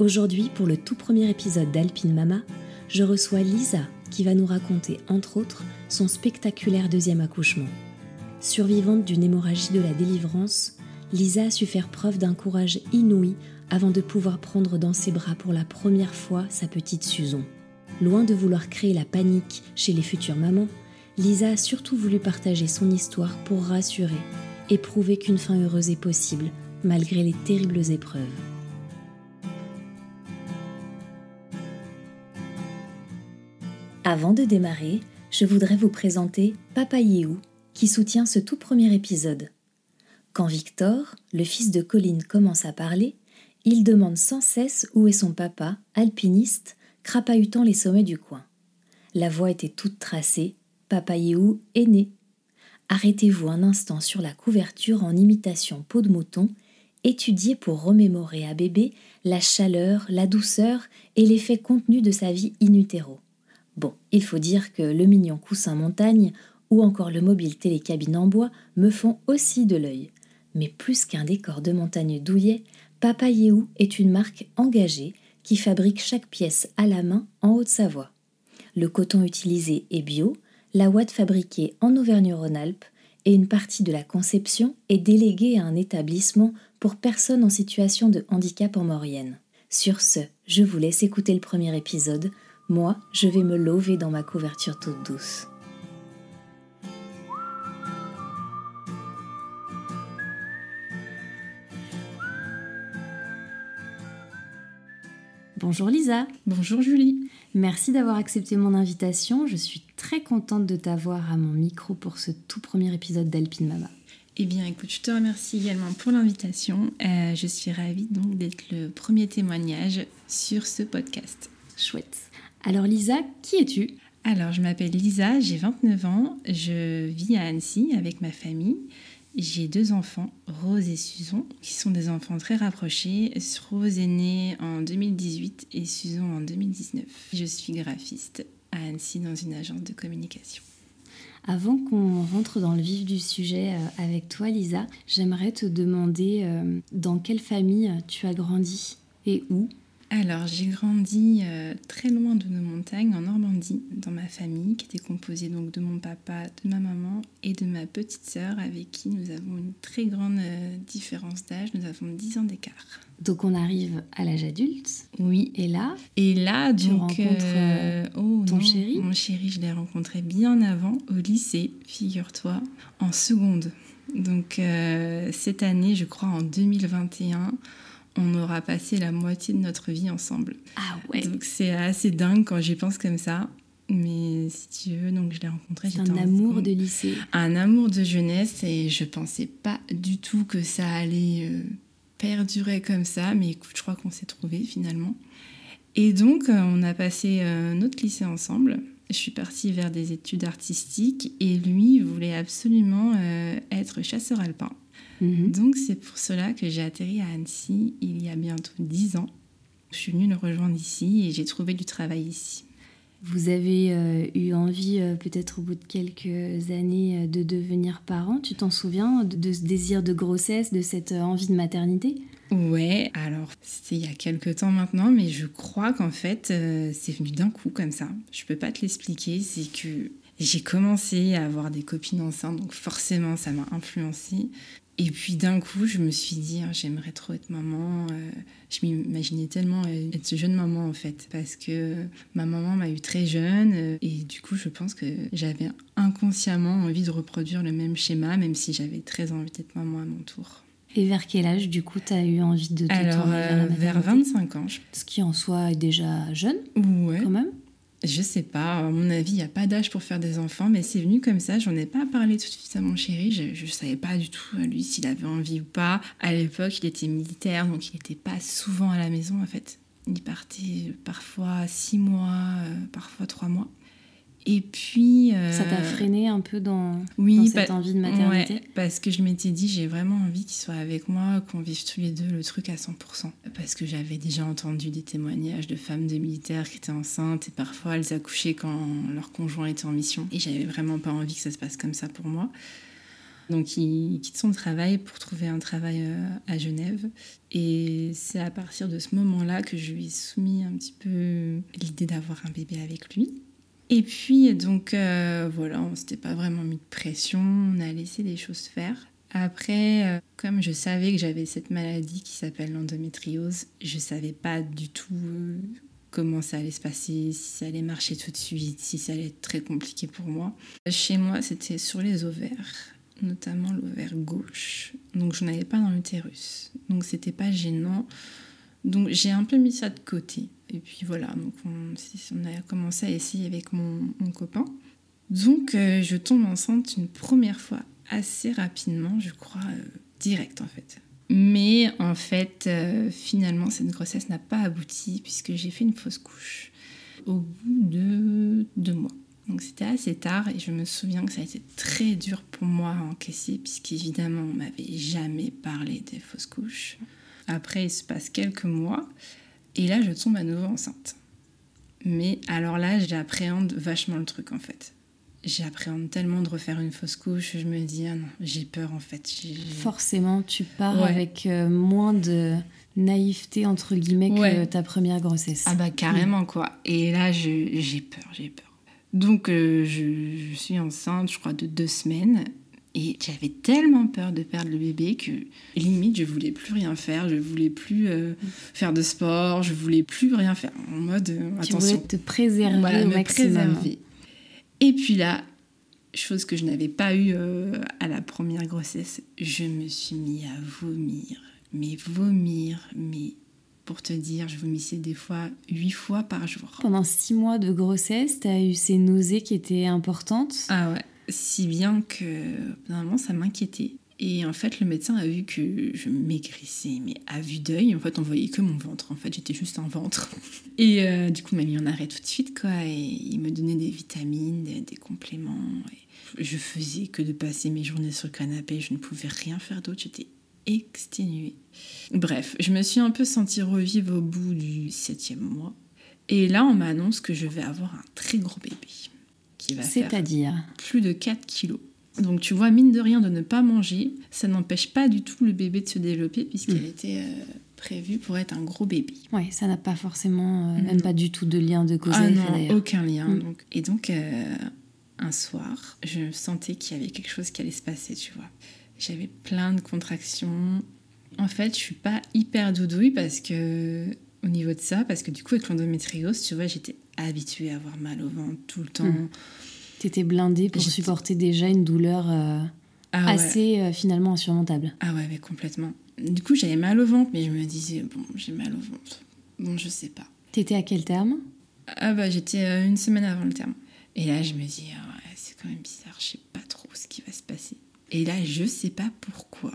Aujourd'hui, pour le tout premier épisode d'Alpine Mama, je reçois Lisa qui va nous raconter, entre autres, son spectaculaire deuxième accouchement. Survivante d'une hémorragie de la délivrance, Lisa a su faire preuve d'un courage inouï avant de pouvoir prendre dans ses bras pour la première fois sa petite Susan. Loin de vouloir créer la panique chez les futures mamans, Lisa a surtout voulu partager son histoire pour rassurer et prouver qu'une fin heureuse est possible malgré les terribles épreuves. Avant de démarrer, je voudrais vous présenter Papa Yéhou, qui soutient ce tout premier épisode. Quand Victor, le fils de Colline, commence à parler, il demande sans cesse où est son papa, alpiniste, crapahutant les sommets du coin. La voix était toute tracée, Papa Yéhou est né. Arrêtez-vous un instant sur la couverture en imitation peau de mouton, étudiée pour remémorer à bébé la chaleur, la douceur et l'effet contenu de sa vie in utero. Bon, il faut dire que le mignon coussin montagne ou encore le mobile télécabine en bois me font aussi de l'œil. Mais plus qu'un décor de montagne douillet, Papa Yéhou est une marque engagée qui fabrique chaque pièce à la main en Haute-Savoie. Le coton utilisé est bio, la ouate fabriquée en Auvergne-Rhône-Alpes et une partie de la conception est déléguée à un établissement pour personnes en situation de handicap en Maurienne. Sur ce, je vous laisse écouter le premier épisode moi, je vais me lever dans ma couverture toute douce. Bonjour Lisa. Bonjour Julie. Merci d'avoir accepté mon invitation. Je suis très contente de t'avoir à mon micro pour ce tout premier épisode d'Alpine Mama. Eh bien, écoute, je te remercie également pour l'invitation. Euh, je suis ravie donc d'être le premier témoignage sur ce podcast. Chouette. Alors Lisa, qui es-tu? Alors je m'appelle Lisa, j'ai 29 ans, je vis à Annecy avec ma famille. J'ai deux enfants, Rose et Susan, qui sont des enfants très rapprochés. Rose est née en 2018 et Susan en 2019. Je suis graphiste à Annecy dans une agence de communication. Avant qu'on rentre dans le vif du sujet euh, avec toi, Lisa, j'aimerais te demander euh, dans quelle famille tu as grandi et où? Alors, j'ai grandi euh, très loin de nos montagnes, en Normandie, dans ma famille, qui était composée donc de mon papa, de ma maman et de ma petite sœur, avec qui nous avons une très grande euh, différence d'âge. Nous avons 10 ans d'écart. Donc, on arrive à l'âge adulte. Oui. Et là Et là, tu rencontres euh, oh, ton chéri? Mon chéri, je l'ai rencontré bien avant, au lycée, figure-toi, en seconde. Donc, cette année, je crois en 2021 on aura passé la moitié de notre vie ensemble. Ah ouais. Donc c'est assez dingue quand j'y pense comme ça. Mais si tu veux, donc je l'ai rencontré. C'est un amour de lycée. Un amour de jeunesse et je pensais pas du tout que ça allait euh, perdurer comme ça. Mais écoute, je crois qu'on s'est trouvé finalement. Et donc euh, on a passé euh, notre lycée ensemble. Je suis partie vers des études artistiques et lui voulait absolument être chasseur alpin. Mhm. Donc c'est pour cela que j'ai atterri à Annecy il y a bientôt dix ans. Je suis venue le rejoindre ici et j'ai trouvé du travail ici. Vous avez euh, eu envie, euh, peut-être au bout de quelques années, euh, de devenir parent. Tu t'en souviens de, ce désir de grossesse, de cette envie de maternité? Ouais, alors c'était il y a quelques temps maintenant, mais je crois qu'en fait c'est venu d'un coup comme ça. Je peux pas te l'expliquer, c'est que j'ai commencé à avoir des copines enceintes, donc forcément ça m'a influencée. Et puis d'un coup, je me suis dit, hein, j'aimerais trop être maman. Euh, je m'imaginais tellement être jeune maman en fait, parce que ma maman m'a eu très jeune. Euh, et du coup, je pense que j'avais inconsciemment envie de reproduire le même schéma, même si j'avais très envie d'être maman à mon tour. Et vers quel âge, du coup, tu as eu envie de te Alors, vers, euh, vers 25 ans. Ce qui en soi est déjà jeune, ouais. quand même. Je sais pas, à mon avis, il n'y a pas d'âge pour faire des enfants, mais c'est venu comme ça. J'en ai pas parlé tout de suite à mon chéri. Je ne savais pas du tout, lui, s'il avait envie ou pas. À l'époque, il était militaire, donc il n'était pas souvent à la maison, en fait. Il partait parfois six mois, euh, parfois trois mois. Et puis. Euh, ça t'a freiné un peu dans, oui, cette envie de maternité ouais, Parce que je m'étais dit, j'ai vraiment envie qu'il soit avec moi, qu'on vive tous les deux le truc à 100%. Parce que j'avais déjà entendu des témoignages de femmes de militaires qui étaient enceintes et parfois elles accouchaient quand leur conjoint était en mission. Et j'avais vraiment pas envie que ça se passe comme ça pour moi. Donc il quitte son travail pour trouver un travail euh, à Genève. Et c'est à partir de ce moment-là que je lui ai soumis un petit peu l'idée d'avoir un bébé avec lui. Et puis, donc, euh, voilà, on s'était pas vraiment mis de pression, on a laissé les choses faire. Après, euh, comme je savais que j'avais cette maladie qui s'appelle l'endométriose, je savais pas du tout euh, comment ça allait se passer, si ça allait marcher tout de suite, si ça allait être très compliqué pour moi. Chez moi, c'était sur les ovaires, notamment l'ovaire gauche. Donc, je n'avais pas dans l'utérus. Donc, c'était pas gênant. Donc, j'ai un peu mis ça de côté. Et puis voilà, donc on, a commencé à essayer avec mon, copain. Donc euh, je tombe enceinte une première fois assez rapidement, je crois, euh, direct en fait. Mais en fait, euh, finalement, cette grossesse n'a pas abouti puisque j'ai fait une fausse couche au bout de deux mois. Donc c'était assez tard et je me souviens que ça a été très dur pour moi à encaisser puisqu'évidemment on m'avait jamais parlé des fausses couches. Après il se passe quelques mois et là, je tombe à nouveau enceinte. Mais alors là, j'appréhende vachement le truc en fait. J'appréhende tellement de refaire une fausse couche, je me dis, ah non, j'ai peur en fait. Forcément, tu pars avec euh, moins de naïveté entre guillemets que ta première grossesse. Ah bah carrément quoi. Et là, j'ai peur, j'ai peur. Donc euh, je, je, suis enceinte, je crois, de deux semaines. Et j'avais tellement peur de perdre le bébé que limite je voulais plus rien faire, je voulais plus euh, faire de sport, je voulais plus rien faire. En mode euh, tu attention. Voulais te préserver au maximum. Préserver. Et puis là, chose que je n'avais pas eue euh, à la première grossesse, je me suis mis à vomir. Mais vomir, mais pour te dire, je vomissais des fois huit fois par jour. Pendant six mois de grossesse, tu as eu ces nausées qui étaient importantes Ah ouais si bien que normalement ça m'inquiétait. Et en fait, le médecin a vu que je maigrissais, mais à vue d'œil, en fait, on voyait que mon ventre. En fait, j'étais juste un ventre. Et euh, du coup, il m'a mis en arrêt tout de suite, quoi. Et il me donnait des vitamines, des, compléments. Je faisais que de passer mes journées sur le canapé. Je ne pouvais rien faire d'autre. J'étais exténuée. Bref, je me suis un peu sentie revivre au bout du septième mois. Et là, on m'annonce que je vais avoir un très gros bébé va C'est-à-dire plus de 4 kilos. Donc tu vois, mine de rien, de ne pas manger, ça n'empêche pas du tout le bébé de se développer puisqu'elle mm. était euh, prévue pour être un gros bébé. Oui, ça n'a pas forcément, euh, mm. même pas du tout de lien de cause à ah effet aucun lien. Mm. Donc. Et donc, euh, un soir, je sentais qu'il y avait quelque chose qui allait se passer, tu vois. J'avais plein de contractions. En fait, je suis pas hyper doudouille parce que au niveau de ça, parce que du coup, avec l'endométriose, tu vois, j'étais habituée à avoir mal au ventre tout le temps. Tu hmm. T'étais blindée pour supporter déjà une douleur euh, ah assez euh, finalement insurmontable. Ah ouais, mais complètement. Du coup, j'avais mal au ventre, mais je me disais, bon, j'ai mal au ventre. Bon, je sais pas. T'étais à quel terme? Ah bah, j'étais euh, une semaine avant le terme. Et là, je me dis, ah ouais, c'est quand même bizarre, je sais pas trop ce qui va se passer. Et là, je sais pas pourquoi.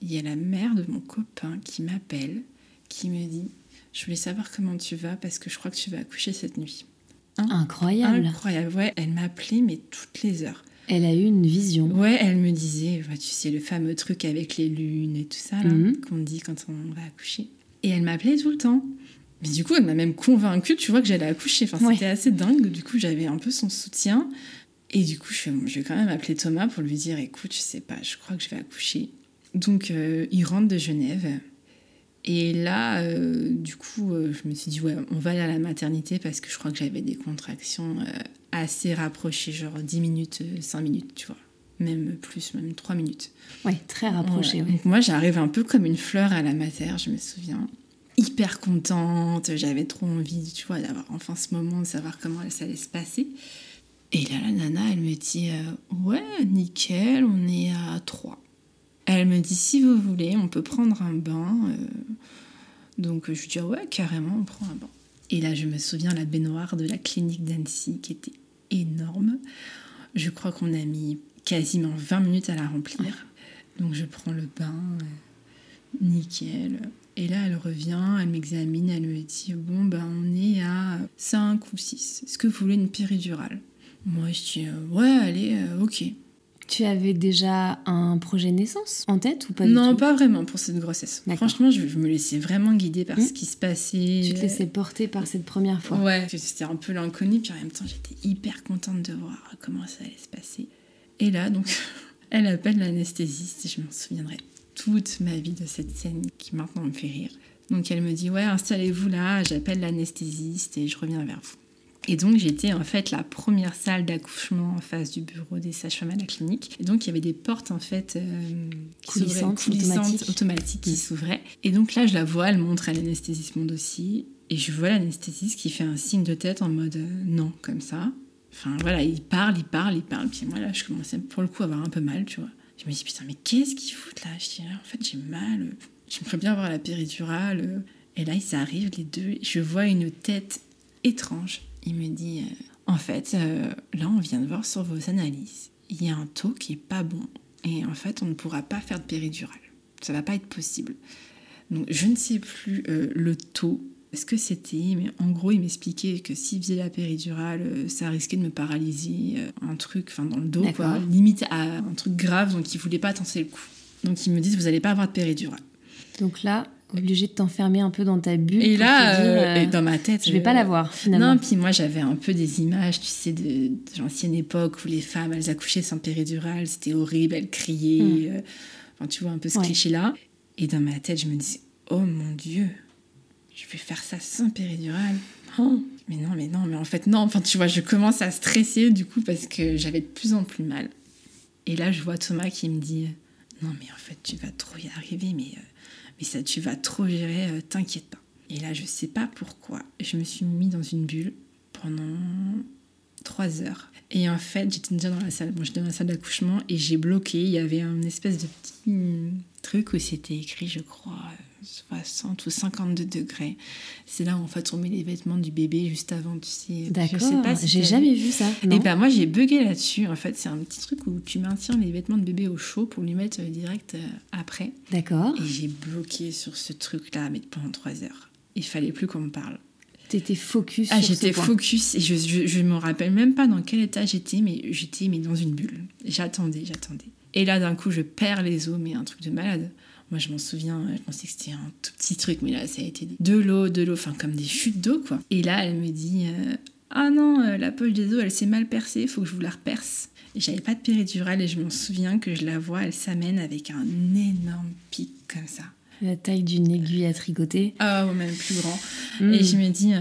Il y a la mère de mon copain qui m'appelle, qui me dit je voulais savoir comment tu vas parce que je crois que tu vas accoucher cette nuit. Hein Incroyable. Incroyable, ouais. Elle m'appelait, mais toutes les heures. Elle a eu une vision. Ouais, elle me disait, tu sais, le fameux truc avec les lunes et tout ça, mhm. qu'on dit quand on va accoucher. Et elle m'appelait tout le temps. Mais du coup, elle m'a même convaincue, tu vois, que j'allais accoucher. Enfin, c'était assez dingue. Du coup, j'avais un peu son soutien. Et du coup, je, je, vais quand même appeler Thomas pour lui dire, écoute, je sais pas, je crois que je vais accoucher. Donc, euh, il rentre de Genève. Et là, euh, du coup, euh, je me suis dit, ouais, on va aller à la maternité parce que je crois que j'avais des contractions euh, assez rapprochées, genre 10 minutes, 5 minutes, tu vois. Même plus, même 3 minutes. Ouais, très rapprochées. Donc moi, j'arrive un peu comme une fleur à la mater, je me souviens. Hyper contente, j'avais trop envie, tu vois, d'avoir enfin ce moment, de savoir comment ça allait se passer. Et là, la nana, elle me dit, ouais, nickel, on est à 3. Elle me dit si vous voulez, on peut prendre un bain. Euh. Donc je dis ouais, carrément, on prend un bain. Et là, je me souviens la baignoire de la clinique d'Annecy qui était énorme. Je crois qu'on a mis quasiment 20 minutes à la remplir. Donc je prends le bain, euh, nickel. Et là, elle revient, elle m'examine, elle me dit Bon, ben, on est à 5 ou 6. Est-ce que vous voulez une péridurale? Moi, je dis euh, Ouais, allez, ok. Tu avais déjà un projet de naissance en tête ou pas Non, du tout? pas vraiment pour cette grossesse. Franchement, je, je me laissais vraiment guider par Hmm. ce qui se passait. Tu te laissais porter par cette première fois. Ouais, c'était un peu l'inconnu, puis en même temps, j'étais hyper contente de voir comment ça allait se passer. Et là, donc, elle appelle l'anesthésiste, je m'en souviendrai toute ma vie de cette scène qui maintenant me fait rire. Donc, elle me dit Ouais, installez-vous là, j'appelle l'anesthésiste et je reviens vers vous. Et donc, j'étais en fait la première salle d'accouchement en face du bureau des sages-femmes à la clinique. Et donc, il y avait des portes en fait euh, qui Coulissantes, coulissantes, automatiques. automatiques qui s'ouvraient. Et donc là, je la vois, elle montre à l'anesthésiste mon dossier. Et je vois l'anesthésiste qui fait un signe de tête en mode euh, non, comme ça. Enfin voilà, il parle, il parle, il parle. Puis moi là, je commençais pour le coup à avoir un peu mal, tu vois. Je me dis putain, mais qu'est-ce qu'ils foutent là? Je dis en fait, j'ai mal. J'aimerais bien avoir la péridurale. Et là, ils arrivent les deux. Je vois une tête étrange. Il me dit euh, en fait, euh, là, on vient de voir sur vos analyses. Il y a un taux qui est pas bon. Et en fait, on ne pourra pas faire de péridurale. Ça va pas être possible. Donc, je ne sais plus euh, le taux, ce que c'était, mais en gros, il m'expliquait que s'il faisait la péridurale, ça risquait de me paralyser, un truc, enfin dans le dos, quoi, limite à un truc grave, donc il voulait pas tenter le coup. Donc, ils me disent, vous n'allez pas avoir de péridurale. Donc là, obligé de t'enfermer un peu dans ta bulle. Et là, te dire, euh, euh, et dans ma tête, je vais pas euh, l'avoir finalement. Non, puis moi j'avais un peu des images, tu sais, de, de l'ancienne époque où les femmes elles accouchaient sans péridurale, c'était horrible, elles criaient. euh, enfin, tu vois un peu ce Hmm. Ouais. cliché-là. Et dans ma tête, je me dis, oh mon Dieu, je vais faire ça sans péridurale. Oh, mais non, mais non, mais en fait, non. Enfin, tu vois, je commence à stresser du coup parce que j'avais de plus en plus mal. Et là, je vois Thomas qui me dit, non, mais en fait, tu vas trop y arriver, mais, euh, mais ça, tu vas trop gérer, euh, t'inquiète pas. Et là, je sais pas pourquoi, je me suis mis dans une bulle pendant trois heures. Et en fait, j'étais déjà dans la salle, bon, j'étais dans la salle d'accouchement et j'ai bloqué. Il y avait un espèce de petit truc où c'était écrit, je crois, 60 ou 52 degrés. C'est là où en fait on met les vêtements du bébé juste avant, tu sais. Je sais D'accord. pas si J'ai jamais vu. ça. Et non ben moi j'ai bugué là-dessus. En fait, c'est un petit truc où tu maintiens les vêtements de bébé au chaud pour lui mettre euh, direct euh, après. D'accord. Et j'ai bloqué sur ce truc-là, mais pendant trois heures. Il fallait plus qu'on me parle. T'étais focus Ah, j'étais focus et je, je, je me rappelle même pas dans quel état j'étais, mais j'étais mais dans une bulle. J'attendais, j'attendais. Et là, d'un coup, je perds les os, mais un truc de malade. Moi, je m'en souviens, je pensais que c'était un tout petit truc, mais là, ça a été de l'eau, de l'eau, enfin, comme des chutes d'eau, quoi. Et là, elle me dit euh, Ah non, euh, la poche des os, elle s'est mal percée, faut que je vous la reperce. Et j'avais pas de péridurale et je m'en souviens que je la vois, elle s'amène avec un énorme pic comme ça. La taille d'une aiguille à tricoter. Ah, ou même plus grand. Mm. Et je me dis, euh,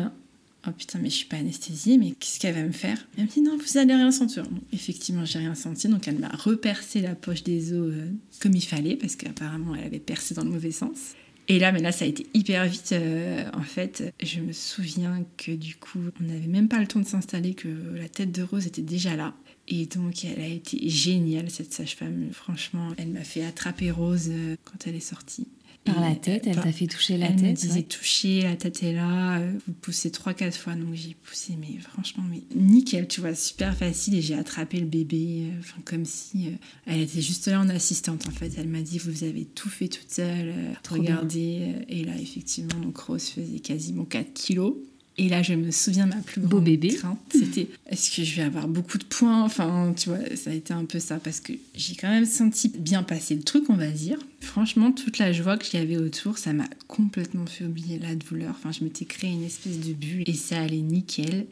oh putain, mais je suis pas anesthésiée, mais qu'est-ce qu'elle va me faire? Elle me dit, non, vous allez rien sentir. Donc, effectivement, j'ai rien senti, donc elle m'a repercé la poche des os euh, comme il fallait, parce qu'apparemment, elle avait percé dans le mauvais sens. Et là, mais là, ça a été hyper vite. euh, en fait, je me souviens que du coup, on n'avait même pas le temps de s'installer, que la tête de Rose était déjà là. Et donc, elle a été géniale, cette sage-femme. Franchement, elle m'a fait attraper Rose euh, quand elle est sortie. Par la tête, elle t'a fait toucher la elle me tête. disait ouais. toucher, la tête est là, euh, vous poussez trois, quatre fois, donc j'ai poussé, mais franchement, mais nickel, tu vois, super facile, et j'ai attrapé le bébé, euh, comme si euh, elle était juste là en assistante en fait. Elle m'a dit vous avez tout fait toute seule, euh, regardez, et là effectivement, donc Rose faisait quasiment 4 kilos. Et là, je me souviens de ma plus Beau grande bébé. crainte, c'était est-ce que je vais avoir beaucoup de points? Enfin, tu vois, ça a été un peu ça parce que j'ai quand même senti bien passer le truc, on va dire. Franchement, toute la joie qu'il y avait autour, ça m'a complètement fait oublier la douleur. Enfin, je m'étais créé une espèce de bulle et ça allait nickel.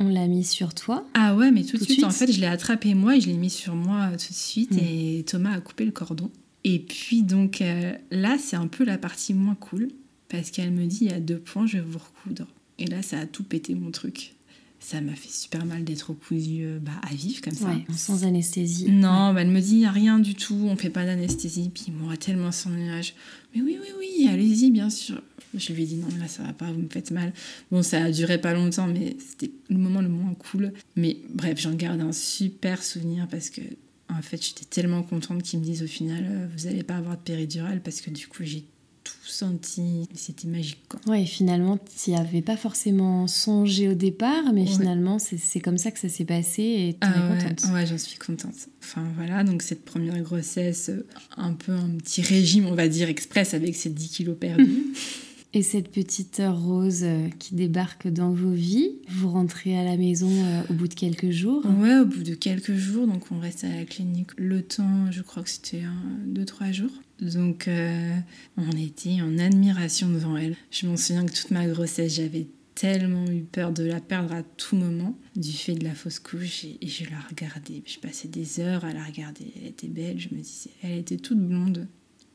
On l'a mis sur toi? Ah ouais, mais tout, Tout de suite, suite? en fait, je l'ai attrapé moi et je l'ai mis sur moi euh, tout de suite Mm. et Thomas a coupé le cordon. Et puis donc euh, là, c'est un peu la partie moins cool parce qu'elle me dit il y a deux points, je vais vous recoudre. Et là, ça a tout pété mon truc. Ça m'a fait super mal d'être recousu euh, bah, à vif comme ça. Ouais, sans anesthésie. Non, bah, elle me dit rien du tout, on fait pas d'anesthésie. Puis moi, tellement sans nuage. Mais oui, oui, oui, allez-y, bien sûr. Je lui ai dit non, là ça va pas, vous me faites mal. Bon, ça a duré pas longtemps, mais c'était le moment le moins cool. Mais bref, j'en garde un super souvenir parce que, en fait, j'étais tellement contente qu'ils me disent au final, euh, vous allez pas avoir de péridurale parce que du coup, j'ai tout senti. C'était magique, quoi. Ouais, finalement, tu n'y avais pas forcément songé au départ, mais finalement, c'est comme ça que ça s'est passé et tu es ah contente. Ouais, j'en suis contente. Enfin, voilà, donc cette première grossesse, un peu un petit régime, on va dire, express avec ces 10 kilos perdus. Et cette petite rose euh, qui débarque dans vos vies, vous rentrez à la maison euh, au bout de quelques jours Ouais, au bout de quelques jours. Donc on reste à la clinique le temps, je crois que c'était deux, trois jours. Donc euh, on était en admiration devant elle. Je m'en souviens que toute ma grossesse, j'avais tellement eu peur de la perdre à tout moment du fait de la fausse couche et, je la regardais. Je passais des heures à la regarder. Elle était belle, je me disais, elle était toute blonde,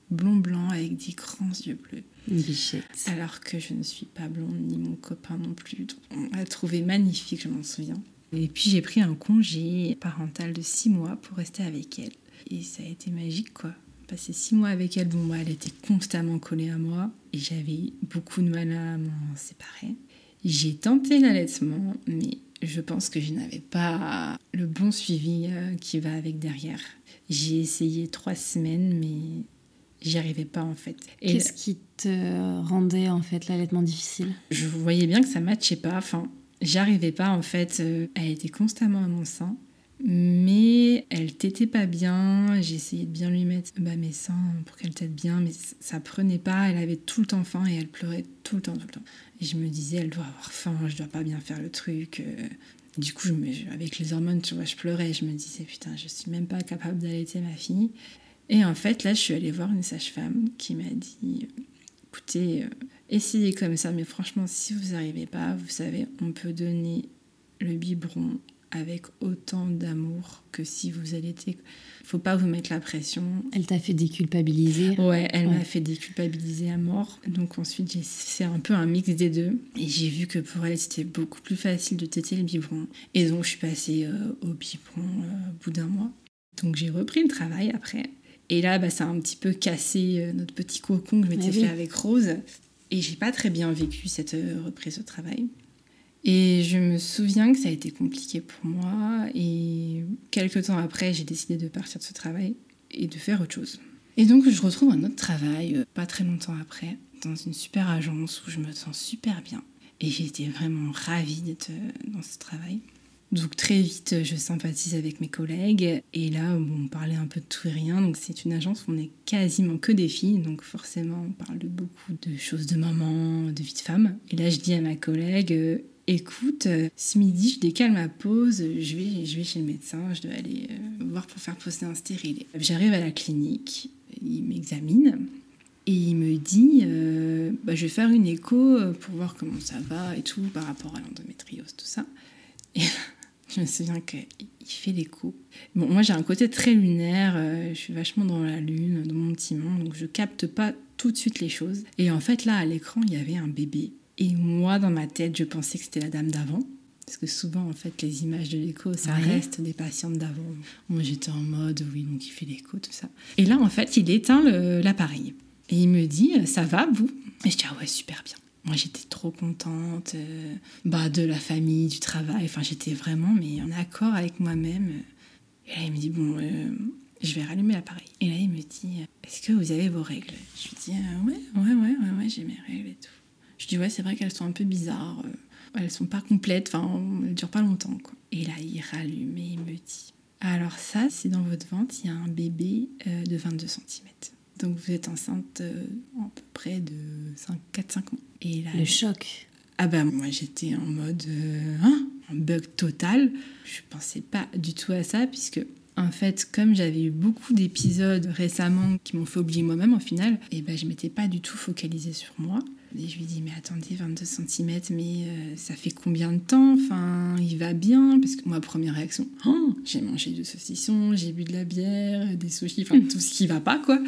blond blanc avec des grands yeux bleus. Bichette. Alors que je ne suis pas blonde, ni mon copain non plus. On l'a trouvé magnifique, je m'en souviens. Et puis j'ai pris un congé parental de six mois pour rester avec elle. Et ça a été magique, quoi. Passer six mois avec elle, bon, bah, elle était constamment collée à moi et j'avais beaucoup de mal à m'en séparer. J'ai tenté l'allaitement, mais je pense que je n'avais pas le bon suivi euh, qui va avec derrière. J'ai essayé trois semaines, mais j'y arrivais pas en fait. Qu'est-ce qui te rendait en fait l'allaitement difficile? Je voyais bien que ça matchait pas. Enfin, j'arrivais pas en fait. Euh, elle était constamment à mon sein, mais elle t'était pas bien. J'ai essayé de bien lui mettre bah, mes seins pour qu'elle tète bien, mais ça prenait pas. Elle avait tout le temps faim et elle pleurait tout le temps, tout le temps. Et je me disais, elle doit avoir faim, je dois pas bien faire le truc. Euh. Du coup, je avec les hormones, tu vois, je pleurais. Je me disais, putain, je suis même pas capable d'allaiter ma fille. Et en fait, là, je suis allée voir une sage-femme qui m'a dit écoutez, euh, essayez comme ça, mais franchement, si vous n'arrivez pas, vous savez, on peut donner le biberon avec autant d'amour que si vous allaitez. Faut pas vous mettre la pression. Elle t'a fait déculpabiliser. Ouais, elle m'a fait déculpabiliser à mort. Donc ensuite, fait un peu un mix des deux. Et j'ai vu que pour elle, c'était beaucoup plus facile de téter le biberon. Et donc, je suis passée euh, au biberon euh, au bout d'un mois. Donc j'ai repris le travail après. Et là, bah, ça a un petit peu cassé euh, notre petit cocon que je m'étais fait avec Rose. Et j'ai pas très bien vécu cette reprise au travail. Et je me souviens que ça a été compliqué pour moi. Et quelques temps après, j'ai décidé de partir de ce travail et de faire autre chose. Et donc, je retrouve un autre travail, euh, pas très longtemps après, dans une super agence où je me sens super bien. Et été vraiment ravie d'être dans ce travail. Donc très vite, je sympathise avec mes collègues. Et là, on parlait un peu de tout et rien. Donc c'est une agence où on est quasiment que des filles. Donc forcément, on parle de beaucoup de choses de maman, de vie de femme. Et là, je dis à ma collègue, euh, écoute, euh, ce midi, je décale ma pause. Je vais, je vais chez le médecin. Je dois aller euh, voir pour faire poser un stérilet. J'arrive à la clinique. Il m'examine. Et il me dit, bah, je vais faire une écho pour voir comment ça va et tout par rapport à l'endométriose, tout ça. Et je me souviens qu'il fait l'écho. Bon, moi j'ai un côté très lunaire, euh, je suis vachement dans la lune, dans mon petit monde, donc je capte pas tout de suite les choses. Et en fait là à l'écran il y avait un bébé. Et moi dans ma tête je pensais que c'était la dame d'avant. Parce que souvent, en fait, les images de l'écho, ça reste des patientes d'avant. Moi, j'étais en mode, oui, donc il fait l'écho, tout ça. Et là, en fait, il éteint l'appareil. Et il me dit, ça va, vous? Et je dis, ah ouais, super bien. Moi, j'étais trop contente euh, bah, de la famille, du travail. Enfin, j'étais vraiment mais en accord avec moi-même. Et là, il me dit Bon, euh, je vais rallumer l'appareil. Et là, il me dit Est-ce que vous avez vos règles? Je lui dis euh, Ouais, ouais, ouais, ouais, ouais j'ai mes règles et tout. Je dis Ouais, c'est vrai qu'elles sont un peu bizarres. elles sont pas complètes. Enfin, elles durent pas longtemps. Quoi. Et là, il rallume et il me dit Alors, ça, c'est dans votre ventre, il y a un bébé de 22 cm. Donc vous êtes enceinte euh, à peu près de 4-5 mois. Et là, le choc. Ah ben moi j'étais en mode euh, hein, un bug total. Je pensais pas du tout à ça puisque en fait comme j'avais eu beaucoup d'épisodes récemment qui m'ont fait oublier moi-même au final, et eh ben je m'étais pas du tout focalisée sur moi. Et je lui dis mais attendez 22 cm mais euh, ça fait combien de temps? Enfin il va bien? Parce que moi première réaction oh, j'ai mangé du saucisson, j'ai bu de la bière, des sushis, enfin tout ce qui va pas quoi.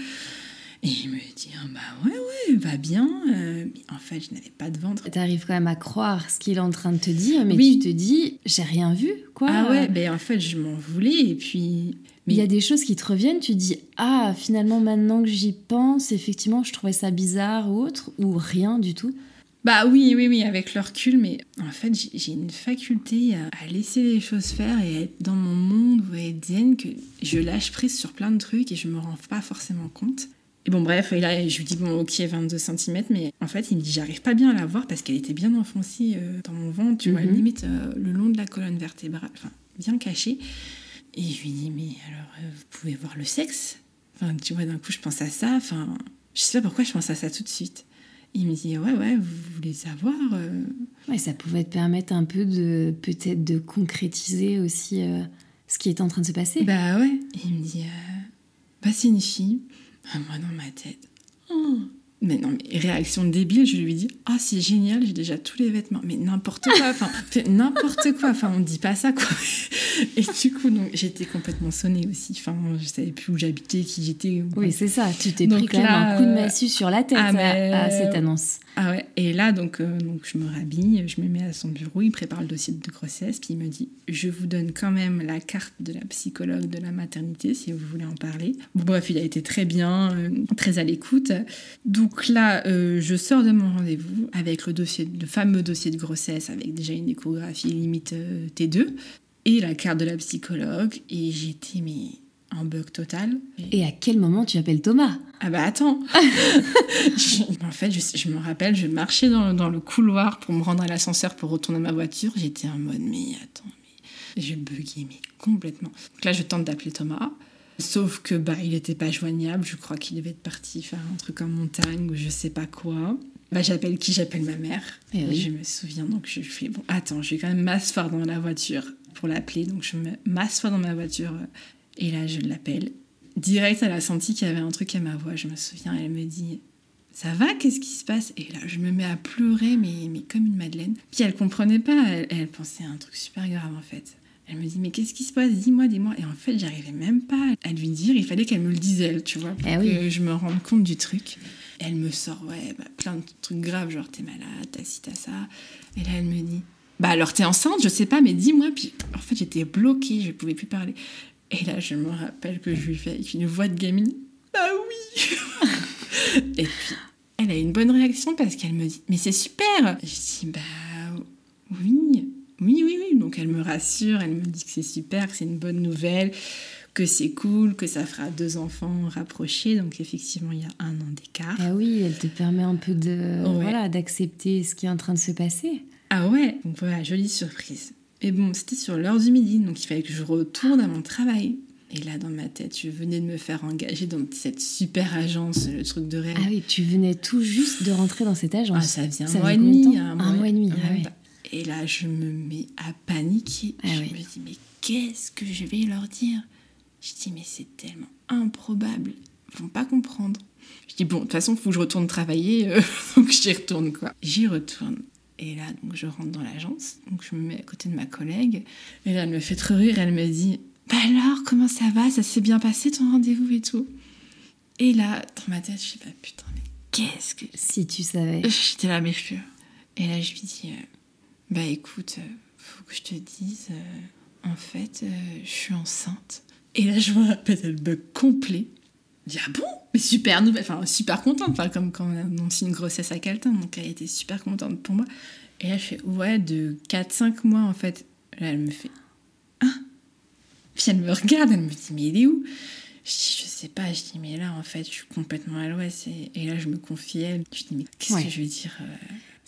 Et il me dit, ah bah ouais, ouais, va bien. Euh, mais en fait, je n'avais pas de ventre. Tu arrives quand même à croire ce qu'il est en train de te dire, mais tu te dis, j'ai rien vu, quoi. Ah ouais, ben en fait, je m'en voulais. Et puis. Mais il y a des choses qui te reviennent, tu dis, ah, finalement, maintenant que j'y pense, effectivement, je trouvais ça bizarre ou autre, ou rien du tout. Bah oui, oui, oui, avec le recul, mais en fait, j'ai une faculté à, laisser les choses faire et à être dans mon monde ou à être zen que je lâche prise sur plein de trucs et je me rends pas forcément compte. Et bon, bref, et là, je lui dis, bon, ok, 22 cm, mais en fait, il me dit, j'arrive pas bien à la voir parce qu'elle était bien enfoncée euh, dans mon ventre, tu vois, Mhm. limite euh, le long de la colonne vertébrale, enfin, bien cachée. Et je lui dis, mais alors, euh, vous pouvez voir le sexe? Enfin, tu vois, d'un coup, je pense à ça, enfin, je sais pas pourquoi je pense à ça tout de suite. Il me dit, ouais, ouais, vous voulez savoir Ouais, ça pouvait te permettre un peu de peut-être de concrétiser aussi ce qui était en train de se passer. Bah ouais. Et il me dit, bah c'est une fille. Moi dans ma tête. Oh. Mais non, mais réaction débile, je lui dis, ah c'est génial, j'ai déjà tous les vêtements. Mais n'importe quoi, enfin, n'importe quoi, enfin on dit pas ça quoi. Et du coup, donc j'étais complètement sonnée aussi. Enfin, je savais plus où j'habitais, qui j'étais. oui, c'est ça. Tu t'es pris quand même un coup de euh, massue sur la tête ah, à- mais- à, cette annonce. Ah ouais, et là, donc, euh, donc je me rhabille, je me mets à son bureau, il prépare le dossier de grossesse, puis il me dit Je vous donne quand même la carte de la psychologue de la maternité si vous voulez en parler. Bon, bref, il a été très bien, euh, très à l'écoute. Donc là, euh, je sors de mon rendez-vous avec le, dossier, le fameux dossier de grossesse, avec déjà une échographie limite euh, T2, et la carte de la psychologue, et j'étais, mais en bug total. Et à quel moment tu appelles Thomas? Ah bah attends Je- En fait, je, je me rappelle, je marchais dans, dans le couloir pour me rendre à l'ascenseur pour retourner à ma voiture. J'étais en mode, mais attends, mais... Je buguais, mais complètement. Donc là, je tente d'appeler Thomas. Sauf que bah, il n'était pas joignable. Je crois qu'il devait être parti faire un truc en montagne ou je sais pas quoi. Bah, j'appelle qui? J'appelle ma mère. Eh Et oui. Je me souviens, donc je fais, bon, attends, je vais quand même m'asseoir dans la voiture pour l'appeler. Donc je me- m'assois dans ma voiture euh, et là, je l'appelle. Direct, elle a senti qu'il y avait un truc à ma voix. Je me souviens, elle me dit Ça va? Qu'est-ce qui se passe Et là, je me mets à pleurer, mais, mais comme une madeleine. Puis elle comprenait pas. Elle, elle pensait à un truc super grave, en fait. Elle me dit Mais qu'est-ce qui se passe? Dis-moi, dis-moi. Et en fait, j'arrivais même pas à lui dire. Il fallait qu'elle me le dise, elle, tu vois, pour Eh oui. que je me rende compte du truc. Elle me sort, ouais, bah, plein de trucs graves, genre t'es malade, t'as ci, t'as ça. Et là, elle me dit, bah alors t'es enceinte, je sais pas, mais dis-moi. Puis en fait, j'étais bloquée, je pouvais plus parler. Et là, je me rappelle que je lui fais avec une voix de gamine, bah oui Et puis, elle a une bonne réaction parce qu'elle me dit, mais c'est super Je dis, bah oui, oui, oui, oui. Donc elle me rassure, elle me dit que c'est super, que c'est une bonne nouvelle, que c'est cool, que ça fera deux enfants rapprochés. Donc effectivement, il y a un an d'écart. Ah oui, elle te permet un peu de Ouais. voilà d'accepter ce qui est en train de se passer. Ah ouais Donc voilà, jolie surprise. Et bon, c'était sur l'heure du midi, donc il fallait que je retourne à mon travail. Et là, dans ma tête, je venais de me faire engager dans cette super agence, le truc de rêve. Ah oui, tu venais tout juste de rentrer dans cette agence. Ah, ça faisait un Ça mois et demi. temps Un mois et demi, ah ouais. Et là, je me mets à paniquer. Ah je oui. me dis, mais qu'est-ce que je vais leur dire? Je dis, mais c'est tellement improbable. Ils vont pas comprendre. Je dis, bon, de toute façon, il faut que je retourne travailler. euh, donc j'y retourne, quoi. J'y retourne. Et là, donc, je rentre dans l'agence. Donc, je me mets à côté de ma collègue. Et là, elle me fait trop rire. Elle me dit, bah alors, comment ça va? Ça s'est bien passé ton rendez-vous et tout? Et là, dans ma tête, je dis, bah putain, mais qu'est-ce que Si tu savais. J'étais là, mais je Et là, je lui dis euh, Bah écoute, euh, faut que je te dise, euh, en fait, euh, je suis enceinte. Et là, je me rappelle, elle bug complet. Je dis Ah bon? Mais super nouvelle, enfin super contente, enfin, comme quand on annonce une grossesse à quelqu'un, donc elle était super contente pour moi. Et là, je fais Ouais, de 4-5 mois en fait. Là, elle me fait Ah Puis elle me regarde, elle me dit Mais il est où? Je dis, je sais pas, je dis, mais là, en fait, je suis complètement à l'ouest. Et, et là, je me confie à elle. Je dis, mais qu'est-ce Ouais. que je vais dire euh,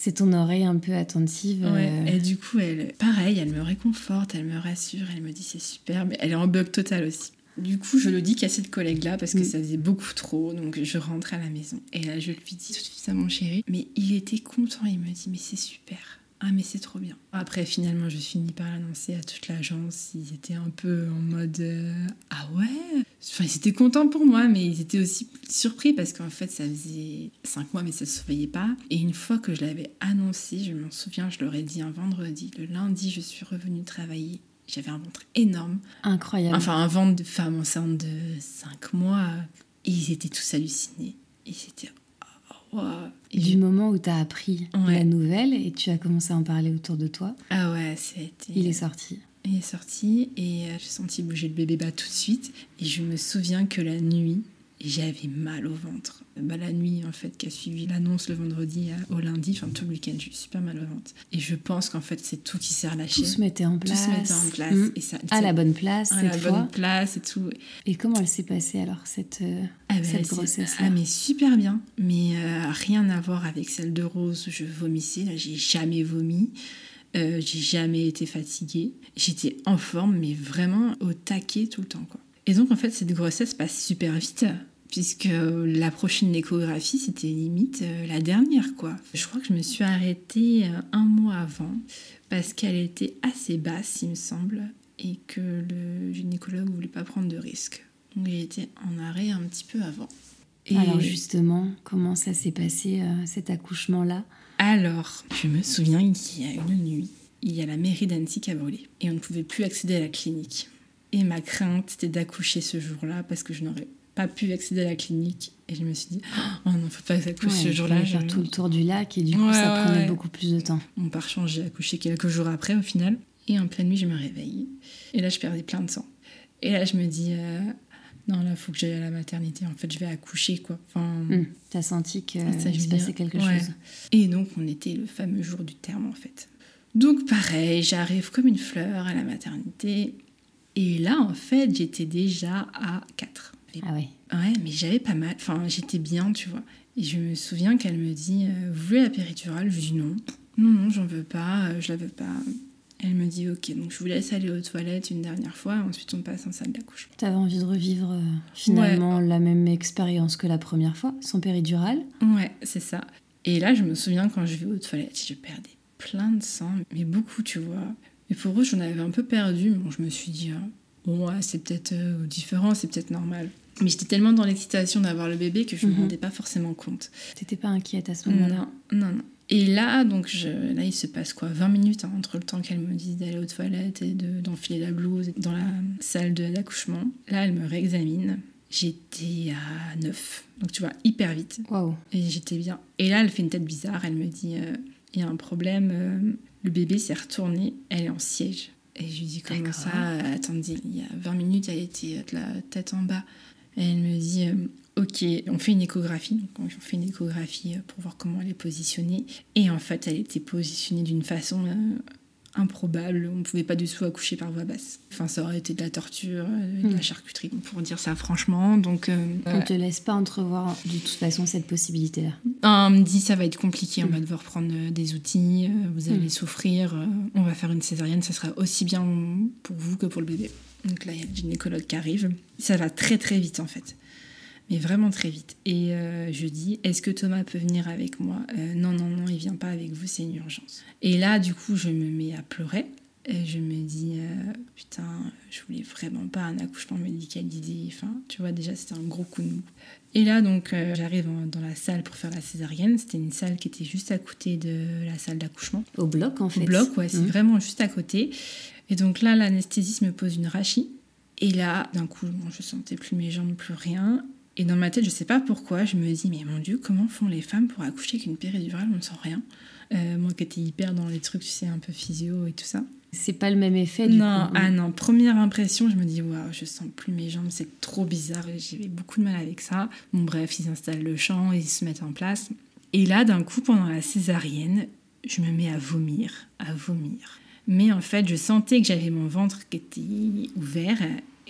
C'est ton oreille un peu attentive. Ouais. euh, Et du coup, elle, pareil, elle me réconforte, elle me rassure, elle me dit c'est super, mais elle est en bug total aussi. Du coup, je le dis qu'à cette collègue-là parce que Mm. ça faisait beaucoup trop, donc je rentre à la maison. Et là, je lui dis tout de suite à mon chéri, mais il était content, il me dit mais c'est super. Ah mais c'est trop bien. Après finalement je finis par l'annoncer à toute l'agence. Ils étaient un peu en mode euh, ah ouais? Enfin ils étaient contents pour moi mais ils étaient aussi surpris parce qu'en fait ça faisait cinq mois mais ça se voyait pas. Et une fois que je l'avais annoncé, je m'en souviens, je leur ai dit un vendredi. Le lundi je suis revenue travailler. J'avais un ventre énorme. Incroyable. Enfin un ventre de femme enceinte de cinq mois. Et ils étaient tous hallucinés. Ils étaient wow. Et du moment où tu as appris Ouais. la nouvelle et tu as commencé à en parler autour de toi, Ah ouais, c'était. il est sorti. Il est sorti et euh, j'ai senti bouger le bébé bas tout de suite. Et je me souviens que la nuit, j'avais mal au ventre. Bah, la nuit, en fait, qui a suivi l'annonce le vendredi au lundi, enfin tout le week-end, j'ai eu super mal au ventre. Et je pense qu'en fait, c'est tout qui s'est relâché. Tout se mettait en place. Tout se mettait en place. Mm. Et ça, À la bonne place, à cette la fois. bonne place et tout. Et comment elle s'est passée alors, cette, euh, Ah ben, cette grossesse ah, mais super bien, mais euh, rien à voir avec celle de Rose où je vomissais. Là, j'ai jamais vomi, euh, j'ai jamais été fatiguée. J'étais en forme, mais vraiment au taquet tout le temps, quoi. Et donc, en fait, cette grossesse passe super vite, puisque la prochaine échographie, c'était limite euh, la dernière, quoi. Je crois que je me suis arrêtée euh, un mois avant, parce qu'elle était assez basse, il me semble, et que le gynécologue voulait pas prendre de risques. Donc j'ai été en arrêt un petit peu avant. Et Alors justement, comment ça s'est passé, euh, cet accouchement-là? Alors, je me souviens qu'il y a une nuit, il y a la mairie d'Annecy qui a brûlé. Et on ne pouvait plus accéder à la clinique. Et ma crainte, c'était d'accoucher ce jour-là parce que je n'aurais pas pu accéder à la clinique. Et je me suis dit, oh non, faut pas que j'accouche Ouais, ce il jour-là. je- faire tout le tour du lac et du coup Ouais, ça ouais, prenait beaucoup plus de temps. Mon par chance, j'ai accouché quelques jours après au final. Et en pleine nuit, je me réveille. Et là, je perdais plein de sang. Et là, je me dis, euh, non, là, faut que j'aille à la maternité. En fait, je vais accoucher, quoi. Enfin, Hum, T'as senti qu'il Ça, je se passait quelque chose. Et donc, on était le fameux jour du terme, en fait. Donc, pareil, j'arrive comme une fleur à la maternité. Et là, en fait, j'étais déjà à 4. Ah ouais. Ouais, mais j'avais pas mal. Enfin, j'étais bien, tu vois. Et je me souviens qu'elle me dit euh, Vous voulez la péridurale? Je dis non. Non, non, j'en veux pas, euh, je la veux pas. Elle me dit Ok, donc je vous laisse aller aux toilettes une dernière fois, ensuite on passe en salle d'accouchement. T'avais envie de revivre euh, finalement la même expérience que la première fois, son péridurale? Ouais, c'est ça. Et là, je me souviens quand je vais aux toilettes, je perdais plein de sang, mais beaucoup, tu vois. Mais pour eux, j'en avais un peu perdu, mais bon, je me suis dit, ah, bon, ouais, c'est peut-être euh, différent, c'est peut-être normal. Mais j'étais tellement dans l'excitation d'avoir le bébé que je ne me Mhm. rendais pas forcément compte. T'étais pas inquiète à ce moment-là? Non, non, non. Et là, donc, je, là, il se passe quoi? 20 minutes hein, entre le temps qu'elle me dise d'aller aux toilettes et de- d'enfiler la blouse dans la salle de- d'accouchement. Là, elle me réexamine. J'étais à 9. Donc, tu vois, hyper vite. Waouh. Et j'étais bien. Et là, elle fait une tête bizarre. Elle me dit euh, il y a un problème. euh, le bébé s'est retourné. Elle est en siège. Et je lui dis comment ça? Attendez, il y a 20 minutes, elle était de la tête en bas. Elle me dit euh, ok, on fait une échographie. Donc, on fait une échographie euh, pour voir comment elle est positionnée. Et en fait, elle était positionnée d'une façon euh, improbable. On ne pouvait pas du tout accoucher par voie basse. Enfin, ça aurait été de la torture, euh, de la Mm. charcuterie, pour dire ça franchement. Donc, euh, On te laisse pas entrevoir de toute façon cette possibilité-là. on me dit ça va être compliqué, on va devoir prendre euh, des outils, euh, vous allez Mm. souffrir, euh, on va faire une césarienne, ça sera aussi bien pour vous que pour le bébé. Donc là, il y a le gynécologue qui arrive. Ça va très très vite en fait, mais vraiment très vite. Et euh, je dis, est-ce que Thomas peut venir avec moi? Euh, Non, non, non, il vient pas avec vous, c'est une urgence. Et là, du coup, je me mets à pleurer. Et je me dis, euh, putain, je voulais vraiment pas un accouchement médicalisé. Enfin, tu vois, déjà, c'était un gros coup de mou. Et là, donc, euh, j'arrive dans la salle pour faire la césarienne. C'était une salle qui était juste à côté de la salle d'accouchement. Au bloc en Au fait. bloc, ouais, c'est Mhm. vraiment juste à côté. Et donc là, l'anesthésiste me pose une rachie. Et là, d'un coup, bon, je sentais plus mes jambes, plus rien. Et dans ma tête, je sais pas pourquoi, je me dis, mais mon Dieu, comment font les femmes pour accoucher avec une péridurale On ne sent rien. Euh, moi qui étais hyper dans les trucs, tu sais, un peu physio et tout ça. C'est pas le même effet du non, coup. ah non, première impression, je me dis, waouh, je sens plus mes jambes, c'est trop bizarre. J'avais beaucoup de mal avec ça. Bon, bref, ils installent le champ, ils se mettent en place. Et là, d'un coup, pendant la césarienne, je me mets à vomir, à vomir. Mais en fait, je sentais que j'avais mon ventre qui était ouvert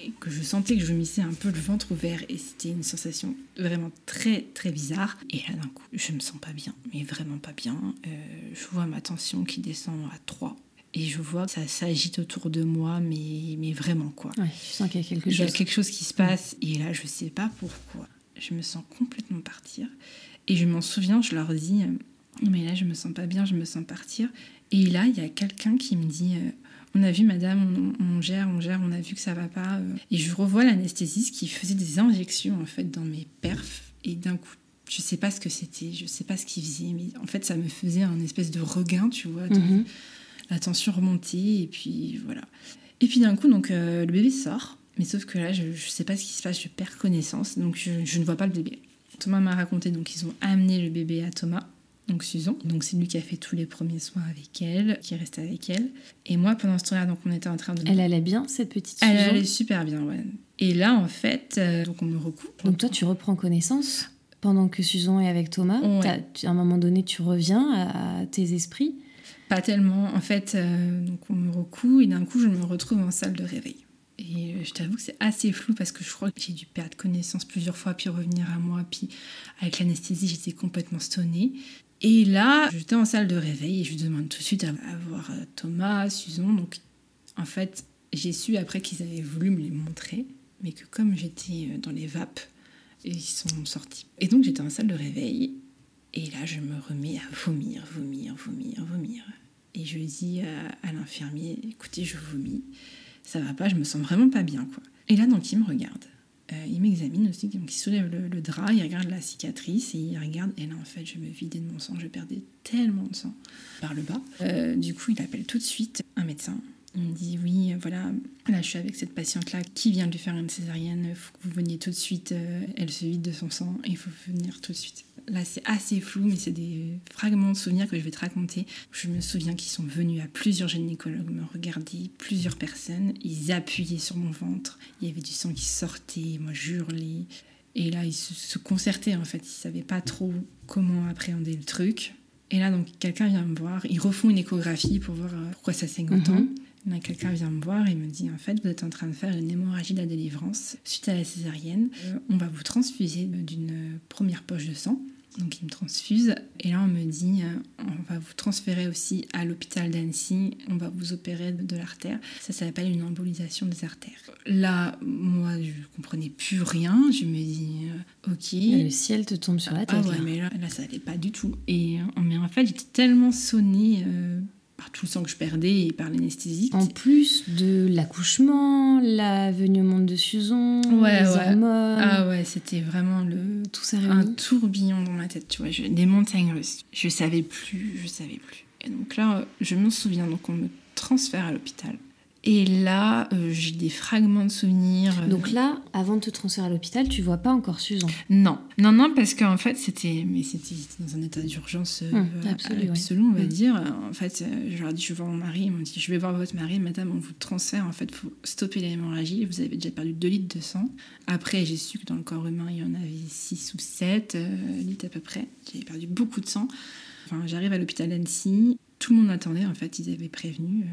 et que je sentais que je vomissais un peu le ventre ouvert et c'était une sensation vraiment très très bizarre. Et là, d'un coup, je me sens pas bien, mais vraiment pas bien. Euh, je vois ma tension qui descend à 3 et je vois que ça s'agite autour de moi, mais, mais vraiment quoi. Ouais, tu sens qu'il y a quelque Il y a chose. quelque chose qui se passe et là, je sais pas pourquoi. Je me sens complètement partir. Et je m'en souviens, je leur dis, euh, mais là, je me sens pas bien, je me sens partir. Et là, il y a quelqu'un qui me dit, euh, on a vu madame, on, on gère, on gère, on a vu que ça va pas. euh. Et je revois l'anesthésiste qui faisait des injections en fait dans mes perfs. Et d'un coup, je sais pas ce que c'était, je sais pas ce qu'il faisait, mais en fait, ça me faisait un espèce de regain, tu vois, de- Mhm. la tension remontée et puis voilà. Et puis d'un coup, donc euh, le bébé sort, mais sauf que là, je, je sais pas ce qui se passe, je perds connaissance, donc je, je ne vois pas le bébé. Thomas m'a raconté, donc ils ont amené le bébé à Thomas. Donc Susan. Donc c'est lui qui a fait tous les premiers soins avec elle, qui est resté avec elle. Et moi, pendant ce temps-là, donc on était en train de... Elle allait bien, cette petite Susan Elle allait super bien, ouais. Et là, en fait, euh, donc on me recoupe. Donc toi, tu reprends connaissance pendant que Susan est avec Thomas. Ouais. À un moment donné, tu reviens à tes esprits. Pas tellement. En fait, euh, donc on me recoue et d'un coup, je me retrouve en salle de réveil. Et euh, je t'avoue que c'est assez flou parce que je crois que j'ai dû perdre connaissance plusieurs fois, puis revenir à moi. Puis avec l'anesthésie, j'étais complètement stonnée. Et là, j'étais en salle de réveil et je demande tout de suite à, voir euh, Thomas, Susan. Donc, en fait, j'ai su après qu'ils avaient voulu me les montrer, mais que comme j'étais euh, dans les vapes, ils sont sortis. Et donc, j'étais en salle de réveil. Et là, je me remets à vomir, vomir, vomir, vomir. Et je dis à, à l'infirmier, écoutez, je vomis, ça va pas, je me sens vraiment pas bien, quoi. Et là, donc, il me regarde. Euh, il m'examine aussi, donc il soulève le, drap, il regarde la cicatrice et il regarde. Et là, en fait, je me vidais de mon sang, je perdais tellement de sang par le bas. Euh, du coup, il appelle tout de suite un médecin. Il me dit oui, voilà, là je suis avec cette patiente-là qui vient de lui faire une césarienne, il faut que vous veniez tout de suite, euh, elle se vide de son sang, il faut venir tout de suite. Là c'est assez flou, mais c'est des fragments de souvenirs que je vais te raconter. Je me souviens qu'ils sont venus à plusieurs gynécologues me regarder, plusieurs personnes, ils appuyaient sur mon ventre, il y avait du sang qui sortait, moi j'hurlais. Et là ils se, se concertaient en fait, ils savaient pas trop comment appréhender le truc. Et là, donc, quelqu'un vient me voir. Ils refont une échographie pour voir euh, pourquoi ça saigne autant. Mhm. Là, quelqu'un vient me voir et me dit en fait, vous êtes en train de faire une hémorragie de la délivrance suite à la césarienne. Euh, on va vous transfuser d'une première poche de sang. Donc, il me transfuse. Et là, on me dit euh, on va vous transférer aussi à l'hôpital d'Annecy. On va vous opérer de, l'artère. Ça, ça s'appelle une embolisation des artères. Là, moi, je comprenais plus rien. Je me dis euh, ok. Le ciel te tombe sur la tête. Ah ouais, là. mais là, là, ça allait pas du tout. Et euh, mais en fait, j'étais tellement sonnée euh, par tout le sang que je perdais et par l'anesthésie. En plus de l'accouchement, la venue au monde de Susan, Ouais, les ouais. hormones, Ah ouais, c'était vraiment le tout ça un tourbillon dans ma tête, tu vois, je- des montagnes russes. Je savais plus, je savais plus. Et donc là, euh, je me souviens, donc on me transfère à l'hôpital. Et là, euh, j'ai des fragments de souvenirs. euh, Donc là, avant de te transférer à l'hôpital, tu vois pas encore Susan. Non, non, non, parce qu'en fait, c'était, mais c'était dans un état d'urgence euh, euh, absolu, absolu, ouais. on va Hum. dire. En fait, je leur ai dit, je vais voir mon mari. Ils m'ont dit, je vais voir votre mari, madame, on vous transfère. En fait, il faut stopper l'hémorragie. Vous avez déjà perdu 2 litres de sang. Après, j'ai su que dans le corps humain, il y en avait 6 ou 7 litres à peu près. J'avais perdu beaucoup de sang. Enfin, j'arrive à l'hôpital d'Annecy. Tout le monde attendait, en fait, ils avaient prévenu.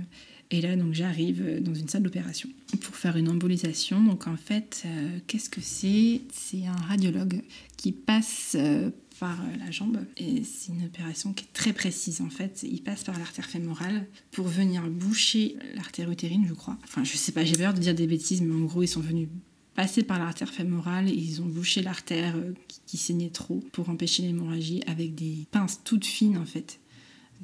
Et là, donc, j'arrive euh, dans une salle d'opération pour faire une embolisation. Donc, en fait, euh, qu'est-ce que c'est? C'est un radiologue qui passe euh, par la jambe. Et c'est une opération qui est très précise, en fait. Il passe par l'artère fémorale pour venir boucher l'artère utérine, je crois. Enfin, je sais pas, j'ai peur de dire des bêtises, mais en gros, ils sont venus passer par l'artère fémorale ils ont bouché l'artère qui, qui saignait trop pour empêcher l'hémorragie avec des pinces toutes fines, en fait.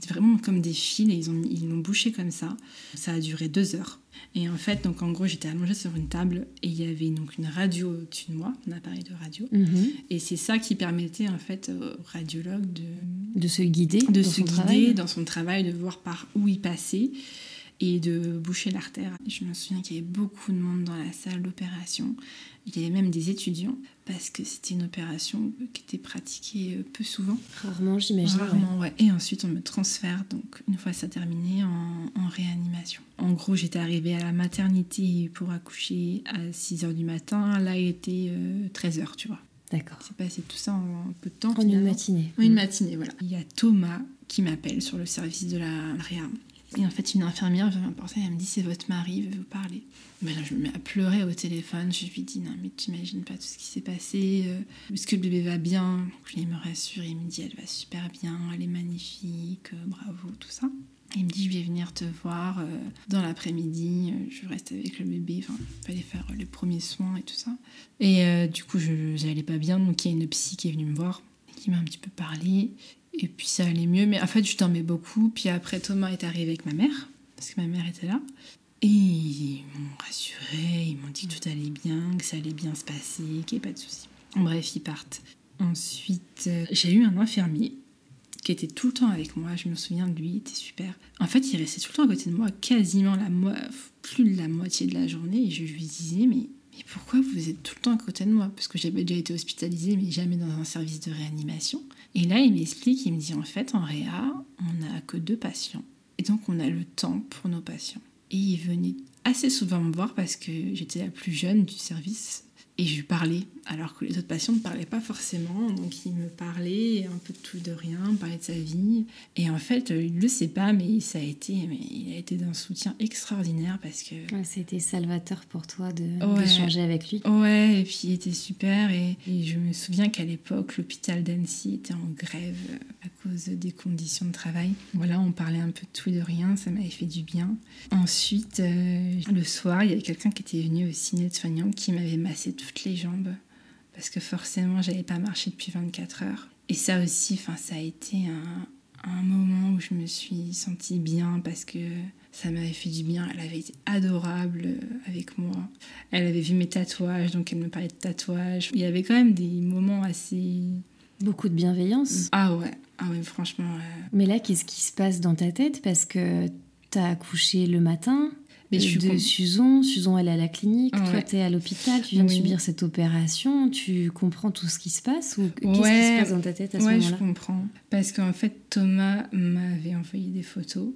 Vraiment comme des fils et ils ont ils l'ont bouché comme ça. Ça a duré deux heures. Et en fait, donc en gros, j'étais allongée sur une table et il y avait donc une radio au-dessus de moi, un appareil de radio. Mhm. Et c'est ça qui permettait en fait au radiologue de, De se guider de se guider travail. dans son travail, de voir par où il passait et de boucher l'artère. Je me souviens qu'il y avait beaucoup de monde dans la salle d'opération. Il y avait même des étudiants parce que c'était une opération qui était pratiquée euh, peu souvent. Rarement, j'imagine. Rarement, ouais. Et ensuite, on me transfère, donc une fois ça terminé, en, en réanimation. En gros, j'étais arrivée à la maternité pour accoucher à 6h du matin. Là, il était 13h, tu vois. D'accord. C'est passé tout ça en peu de temps. En une matinée. En une matinée, voilà. Il y a Thomas qui m'appelle sur le service de la réa. Et en fait, une infirmière vient m'apporter, elle me dit c'est votre mari, il veut vous parler. Je me mets à pleurer au téléphone. Je lui dis non, mais tu imagines pas tout ce qui s'est passé. euh, Est-ce que le bébé va bien? Donc, Il me rassure, il me dit elle va super bien, elle est magnifique, euh, bravo, tout ça. Il me dit je vais venir te voir euh, dans l'après-midi, je reste avec le bébé, il fallait faire les premiers soins et tout ça. Et du coup, je j'allais pas bien, donc il y a une psy qui est venue me voir, qui m'a un petit peu parlé. Et puis ça allait mieux, mais en fait, je dormais beaucoup. Puis après, Thomas est arrivé avec ma mère, parce que ma mère était là. Et ils m'ont rassuré, ils m'ont dit que tout allait bien, que ça allait bien se passer, qu'il n'y avait pas de soucis. Bref, ils partent. Ensuite, euh, j'ai eu un infirmier qui était tout le temps avec moi. Je me souviens de lui, il était super. En fait, il restait tout le temps à côté de moi, quasiment la plus de la moitié de la journée. Et je lui disais, mais Mais pourquoi vous êtes tout le temps à côté de moi? Parce que j'avais déjà été hospitalisée, mais jamais dans un service de réanimation. Et là, il m'explique, il me dit en fait, en réa, on n'a que deux patients. Et donc, on a le temps pour nos patients. Et il venait assez souvent me voir parce que j'étais la plus jeune du service et je lui parlais, alors que les autres patients ne parlaient pas forcément. Donc il me parlait un peu de tout, de rien, parlait de sa vie. Et en fait, il ne le sait pas, mais ça a été, mais il a été d'un soutien extraordinaire parce que. Ouais, C'était salvateur pour toi d'échanger avec lui. Ouais, et puis il était super. Et, et je me souviens qu'à l'époque, l'hôpital d'Annecy était en grève à cause des conditions de travail. Voilà, on parlait un peu de tout et de rien, ça m'avait fait du bien. Ensuite, euh, le soir, il y avait quelqu'un qui était venu au ciné de soignant qui m'avait massé tout toutes les jambes parce que forcément j'avais pas marché depuis 24 heures. Et ça aussi, enfin ça a été un, un, moment où je me suis sentie bien parce que ça m'avait fait du bien. Elle avait été adorable euh, avec moi. Elle avait vu mes tatouages, donc elle me parlait de tatouages. Il y avait quand même des moments assez beaucoup de bienveillance. Ah ouais, ah ouais, franchement. Mais là, qu'est-ce qui se passe dans ta tête? Parce que t'as accouché le matin, mais je de Susan. Susan, elle est à la clinique. Toi, tu es à l'hôpital. Tu viens de subir cette opération. Tu comprends tout ce qui se passe ou qu'est-ce qui se passe dans ta tête à ce moment-là je comprends. Parce qu'en fait, Thomas m'avait envoyé des photos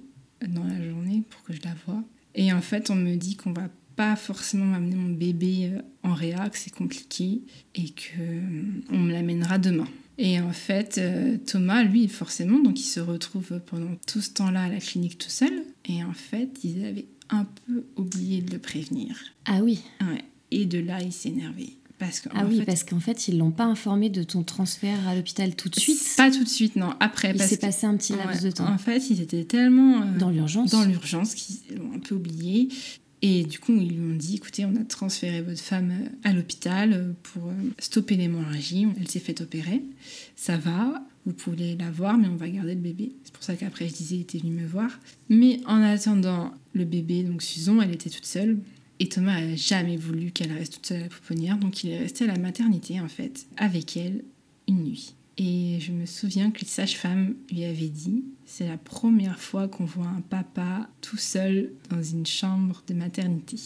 dans la journée pour que je la voie. Et en fait, on me dit qu'on va pas forcément m'amener mon bébé euh, en réa, que c'est compliqué et que euh, on me l'amènera demain. Et en fait, euh, Thomas, lui, forcément, donc il se retrouve pendant tout ce temps-là à la clinique tout seul. Et en fait, ils avaient un peu oublié de le prévenir. Ah oui ouais. Et de là, il s'est énervé. Parce ah oui, parce qu'en fait, ils l'ont pas informé de ton transfert à l'hôpital tout de suite. Pas tout de suite, non. Après, il s'est passé un petit laps de temps. En fait, ils étaient tellement euh, dans l'urgence, dans l'urgence qu'ils l'ont un peu oublié. Et du coup, ils lui ont dit, écoutez, on a transféré votre femme euh, à l'hôpital euh, pour stopper l'hémorragie. Elle s'est fait opérer. Ça va vous pouvez la voir, mais on va garder le bébé. C'est pour ça qu'après, je disais, il était venu me voir. Mais en attendant le bébé, donc Susan, elle était toute seule. Et Thomas n'a jamais voulu qu'elle reste toute seule à la pouponnière, donc il est resté à la maternité, en fait, avec elle, une nuit. Et je me souviens que les sages-femmes lui avaient dit c'est la première fois qu'on voit un papa tout seul dans une chambre de maternité.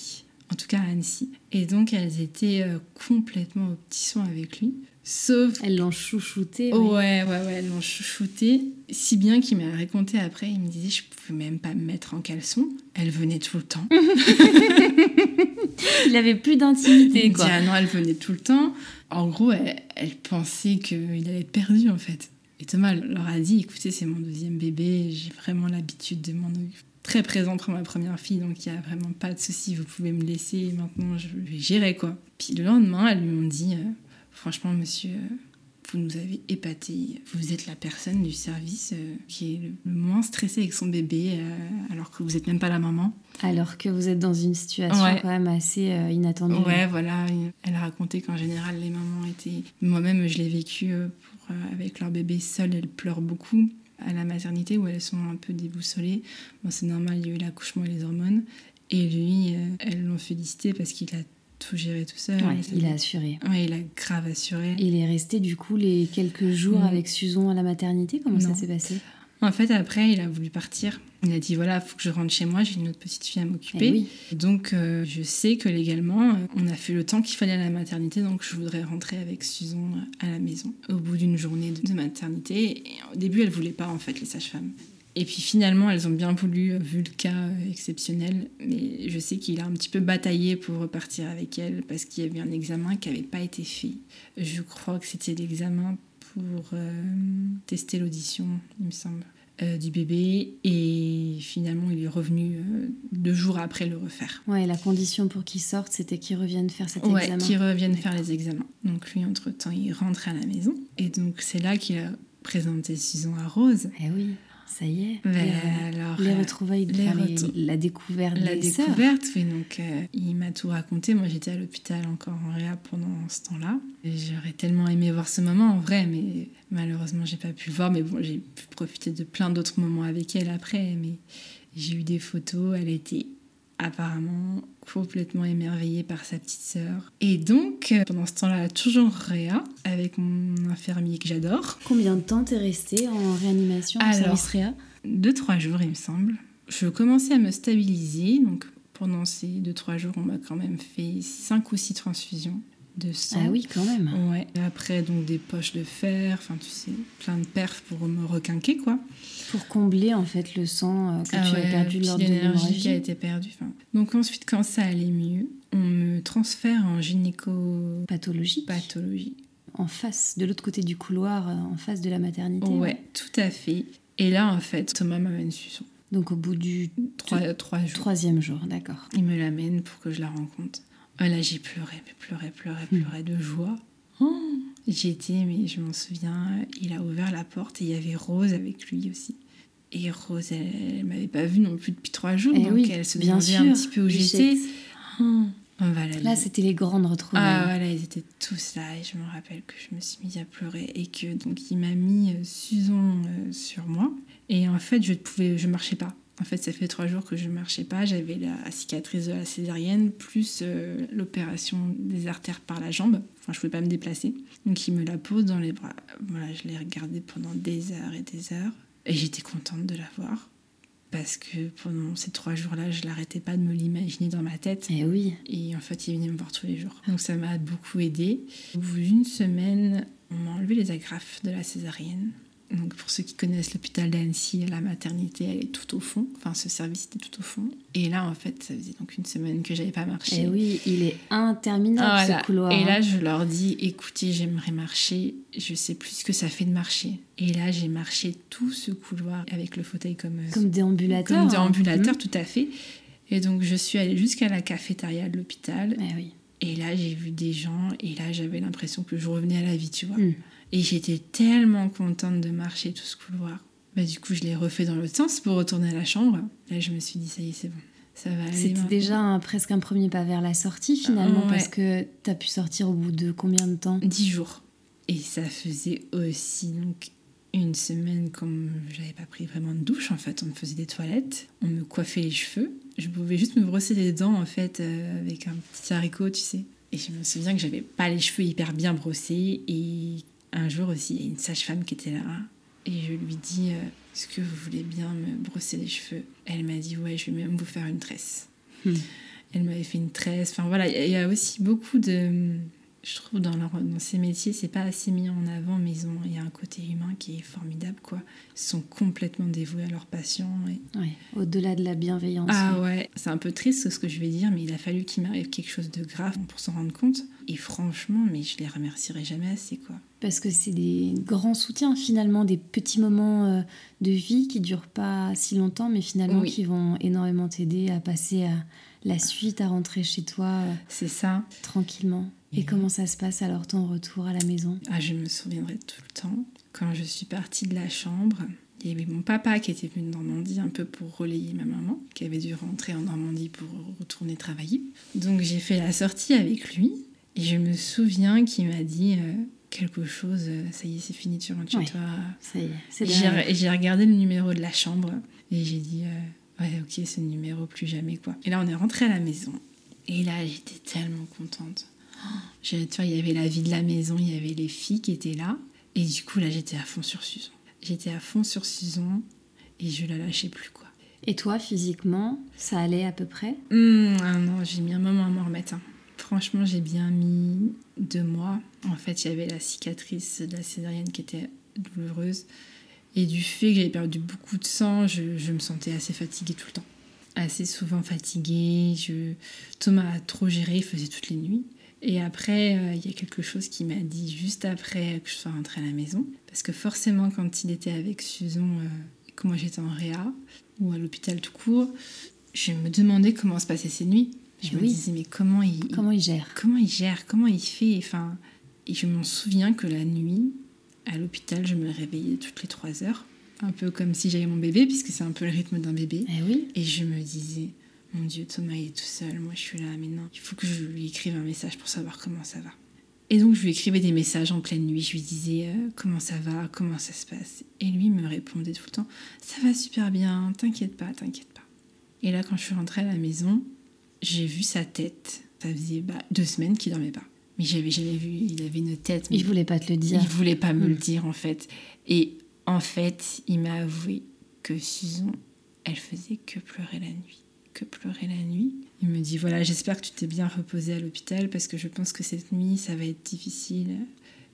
En tout cas à Annecy. Et donc elles étaient euh, complètement au petit soin avec lui. Sauf. Elles l'ont chouchouté. Ouais, ouais, ouais, elles l'ont chouchouté. Si bien qu'il m'a raconté après, il me disait je pouvais même pas me mettre en caleçon. Elle venait tout le temps. il avait plus d'intimité, quoi. ah non, elle venait tout le temps. En gros, elle, pensait qu'il allait être perdu, en fait. Et Thomas leur a dit écoutez, c'est mon deuxième bébé, j'ai vraiment l'habitude de m'en occuper très présent pour ma première fille, donc il n'y a vraiment pas de souci, vous pouvez me laisser, maintenant je vais gérer quoi. Puis le lendemain, elles lui ont dit, euh, Franchement, monsieur, vous nous avez épaté. Vous êtes la personne du service euh, qui est le moins stressée avec son bébé, euh, alors que vous n'êtes même pas la maman. Alors que vous êtes dans une situation quand même assez euh, inattendue. Ouais, voilà. Elle a raconté qu'en général, les mamans étaient. Moi-même, je l'ai vécu avec leur bébé seul. Elles pleurent beaucoup à la maternité où elles sont un peu déboussolées. Bon, c'est normal, il y a eu l'accouchement et les hormones. Et lui, elles l'ont félicité parce qu'il a tout gérer tout seul. il a assuré. Ouais, il a grave assuré. Il est resté du coup les quelques jours avec Susan à la maternité? Comment ça s'est passé? En fait, après, il a voulu partir. Il a dit voilà, il faut que je rentre chez moi, j'ai une autre petite fille à m'occuper. Eh donc, euh, je sais que légalement, euh, on a fait le temps qu'il fallait à la maternité, donc je voudrais rentrer avec Susan à la maison au bout d'une journée de maternité. Et au début, elle voulait pas en fait les sages-femmes. Et puis finalement, elles ont bien voulu, euh, vu le cas euh, exceptionnel. Mais je sais qu'il a un petit peu bataillé pour repartir avec elle parce qu'il y avait un examen qui n'avait pas été fait. Je crois que c'était l'examen pour euh, tester l'audition, il me semble, du bébé. Et finalement, il est revenu deux jours après le refaire. Ouais, la condition pour qu'il sorte, c'était qu'il revienne faire cet ouais, examen. qu'il revienne faire les examens. Donc lui, entre-temps, il rentre à la maison. Et donc c'est là qu'il a présenté Susan à Rose. Eh oui. Ça y est. Les, alors, les retrouvailles, la découverte. La découverte, oui. Donc, euh, il m'a tout raconté. Moi, j'étais à l'hôpital encore en réa pendant ce temps-là. J'aurais tellement aimé voir ce moment en vrai, mais malheureusement, j'ai pas pu le voir. Mais bon, j'ai pu profiter de plein d'autres moments avec elle après. Mais j'ai eu des photos. Elle était apparemment complètement émerveillée par sa petite sœur. Et donc, euh, pendant ce temps-là, toujours réa, avec mon infirmier que j'adore. Combien de temps t'es restée en réanimation en service réa? Deux, trois jours, il me semble. Je commençais à me stabiliser, donc pendant ces 2-3 jours, on m'a quand même fait 5 ou 6 transfusions de sang. Ah oui, quand même. Ouais. Et après, donc des poches de fer, enfin, tu sais, plein de perfs pour me requinquer, quoi. Pour combler, en fait, le sang euh, que Ah tu ouais, as perdu lors de l'énergie qui a l'hémorragie. été perdue. enfin. Donc ensuite, quand ça allait mieux, on me transfère en gynécopathologie. Pathologique. En face, de l'autre côté du couloir, euh, en face de la maternité. Ouais, tout à fait. Et là, en fait, Thomas m'amène Susan. Donc au bout du Trois, trois jours. troisième jour, d'accord. Il me l'amène pour que je la rencontre. Ah, là, j'ai pleuré, pleuré, pleuré, Hmm. pleuré de joie. Oh J'étais, mais je m'en souviens, il a ouvert la porte et il y avait Rose avec lui aussi. Et Rose, elle, elle m'avait pas vue non plus depuis trois jours, Eh donc oui, elle se demandait un petit peu où j'étais. Oh, voilà, Là, c'était les grandes retrouvailles. Ah voilà, ils étaient tous là et je me rappelle que je me suis mise à pleurer et que donc il m'a mis euh, Susan euh, sur moi et en fait je pouvais, je marchais pas. En fait, ça fait trois jours que je marchais pas. J'avais la cicatrice de la césarienne plus euh, l'opération des artères par la jambe. Enfin, je pouvais pas me déplacer. Donc il me la pose dans les bras. Voilà, je l'ai regardée pendant des heures et des heures et j'étais contente de la voir parce que pendant ces trois jours-là, je l'arrêtais pas de me l'imaginer dans ma tête. Eh oui. Et en fait, il venait me voir tous les jours. Donc ça m'a beaucoup aidé. Au bout d'une semaine, on m'a enlevé les agrafes de la césarienne. Donc pour ceux qui connaissent l'hôpital d'Annecy, la maternité, elle est tout au fond. Enfin, ce service était tout au fond. Et là, en fait, ça faisait donc une semaine que j'avais pas marché. Eh oui, il est interminable Ah, voilà. ce couloir. Et là, hein. je leur dis, écoutez, j'aimerais marcher. Je sais plus ce que ça fait de marcher. Et là, j'ai marché tout ce couloir avec le fauteuil comme, euh, comme déambulateur. comme hein. déambulateur, Mhm. tout à fait. Et donc, je suis allée jusqu'à la cafétéria de l'hôpital. Eh oui. Et là, j'ai vu des gens, et là, j'avais l'impression que je revenais à la vie, tu vois. Mm. Et j'étais tellement contente de marcher tout ce couloir. Bah, du coup, je l'ai refait dans l'autre sens pour retourner à la chambre. Là, je me suis dit, ça y est, c'est bon. Ça va aller. C'était déjà un- presque un premier pas vers la sortie finalement Ouais. parce que t'as pu sortir au bout de combien de temps? Dix jours. Et ça faisait aussi donc une semaine comme j'avais pas pris vraiment de douche en fait. On me faisait des toilettes, on me coiffait les cheveux. Je pouvais juste me brosser les dents en fait euh, avec un petit haricot, tu sais. Et je me souviens que j'avais pas les cheveux hyper bien brossés. Et un jour aussi, il y a une sage-femme qui était là. Et je lui dis euh, Est-ce que vous voulez bien me brosser les cheveux? Elle m'a dit Ouais, je vais même vous faire une tresse. Hmm. Elle m'avait fait une tresse. Enfin voilà, il y a- il y a aussi beaucoup de. Je trouve dans, leur, dans ces métiers, c'est pas assez mis en avant, mais ils ont- il y a un côté humain qui est formidable, quoi. Ils sont complètement dévoués à leurs patients. Et... Ouais, Au-delà de la bienveillance. Ah ouais, c'est un peu triste ce que je vais dire, mais il a fallu qu'il m'arrive quelque chose de grave pour s'en rendre compte. Et franchement, mais je les remercierai jamais assez, quoi. Parce que c'est des grands soutiens finalement, des petits moments euh, de vie qui durent pas si longtemps, mais finalement Oui. qui vont énormément t'aider à passer à la suite, à rentrer chez toi euh, C'est ça. tranquillement. Et comment ça se passe alors ton retour à la maison? Ah, je me souviendrai tout le temps. Quand je suis partie de la chambre, il y avait mon papa qui était venu de Normandie un peu pour relayer ma maman, qui avait dû rentrer en Normandie pour retourner travailler. Donc j'ai fait la sortie avec lui et je me souviens qu'il m'a dit euh, quelque chose, euh, ça y est, c'est fini, tu rentres chez Ouais. toi. Ça y est, c'est j'ai regardé le numéro de la chambre et j'ai dit euh, ouais ok ce numéro plus jamais quoi. Et là on est rentré à la maison et là j'étais tellement contente. Tu vois il y avait la vie de la maison, il y avait les filles qui étaient là et du coup là j'étais à fond sur Susan. J'étais à fond sur Susan et je la lâchais plus quoi. Et toi, physiquement, ça allait à peu près? Hum, ah non j'ai mis un moment à m'en remettre. hein. Franchement j'ai bien mis deux mois. En fait il y avait la cicatrice de la césarienne qui était douloureuse. Et du fait que j'avais perdu beaucoup de sang, je, je me sentais assez fatiguée tout le temps. Assez souvent fatiguée. Je... Thomas a trop géré, il faisait toutes les nuits. Et après, euh, il y a quelque chose qui m'a dit juste après que je sois rentrée à la maison. Parce que forcément, quand il était avec Susan, euh, que moi j'étais en réa, ou à l'hôpital tout court, je me demandais comment se passaient ses nuits. Je Eh me oui. disais, mais comment il, Comment il gère comment il gère, comment il fait. Enfin, et je m'en souviens que la nuit, à l'hôpital, je me réveillais toutes les trois heures, un peu comme si j'avais mon bébé, puisque c'est un peu le rythme d'un bébé. Eh oui. Et je me disais, mon Dieu, Thomas il est tout seul, moi je suis là, mais non, il faut que je lui écrive un message pour savoir comment ça va. Et donc je lui écrivais des messages en pleine nuit, je lui disais euh, comment ça va, comment ça se passe? Et lui me répondait tout le temps, ça va super bien, t'inquiète pas, t'inquiète pas. Et là quand je suis rentrée à la maison, j'ai vu sa tête. Ça faisait bah, deux semaines qu'il dormait pas. Mais j'avais jamais vu, il avait une tête. mais Il voulait pas te le dire. il voulait pas me le dire en fait. Et en fait, il m'a avoué que Susan, elle faisait que pleurer la nuit. Que pleurer la nuit. Il me dit voilà, j'espère que tu t'es bien reposé à l'hôpital parce que je pense que cette nuit ça va être difficile.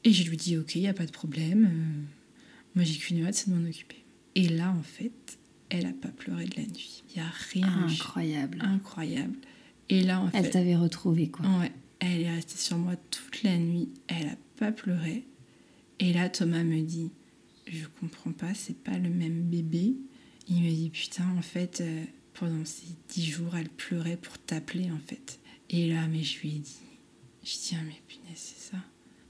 Et je lui dis ok, il y a pas de problème. Euh, moi j'ai qu'une hâte, c'est de m'en occuper. Et là en fait, elle a pas pleuré de la nuit. Il y a rien. Incroyable. Incroyable. Et là en fait, elle t'avait retrouvé quoi. Ouais. Elle est restée sur moi toute la nuit. Elle a pas pleuré. Et là Thomas me dit je comprends pas, c'est pas le même bébé. Il me dit putain en fait. Euh, pendant ces dix jours, elle pleurait pour t'appeler en fait. Et là, mais je lui ai dit, je dis, ah, mais punaise, c'est ça.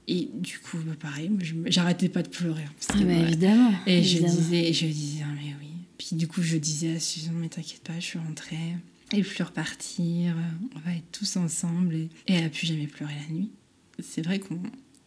Et du coup, bah, pareil, j'arrêtais pas de pleurer. Ah, bah, évidemment. Et je disais, je disais, ah, mais oui. Puis du coup, je disais à Susan, mais t'inquiète pas, je suis rentrée. Et puis repartir, on va être tous ensemble. Et, elle a plus jamais pleuré la nuit. C'est vrai qu'on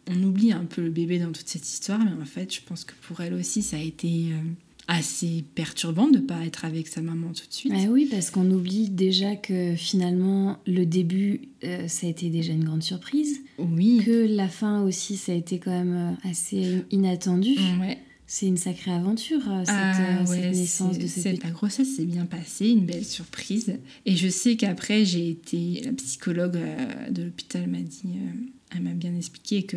on oublie un peu le bébé dans toute cette histoire, mais en fait, je pense que pour elle aussi, ça a été euh, assez perturbant de ne pas être avec sa maman tout de suite. Ah oui, parce qu'on oublie déjà que finalement, le début, euh, ça a été déjà une grande surprise. Oui. Que la fin aussi, ça a été quand même euh, assez inattendu. Ouais. C'est une sacrée aventure, euh, cette, ah naissance de cette... La grossesse s'est bien passée, une belle surprise. Et je sais qu'après, j'ai été... La psychologue de l'hôpital m'a dit... elle m'a bien expliqué que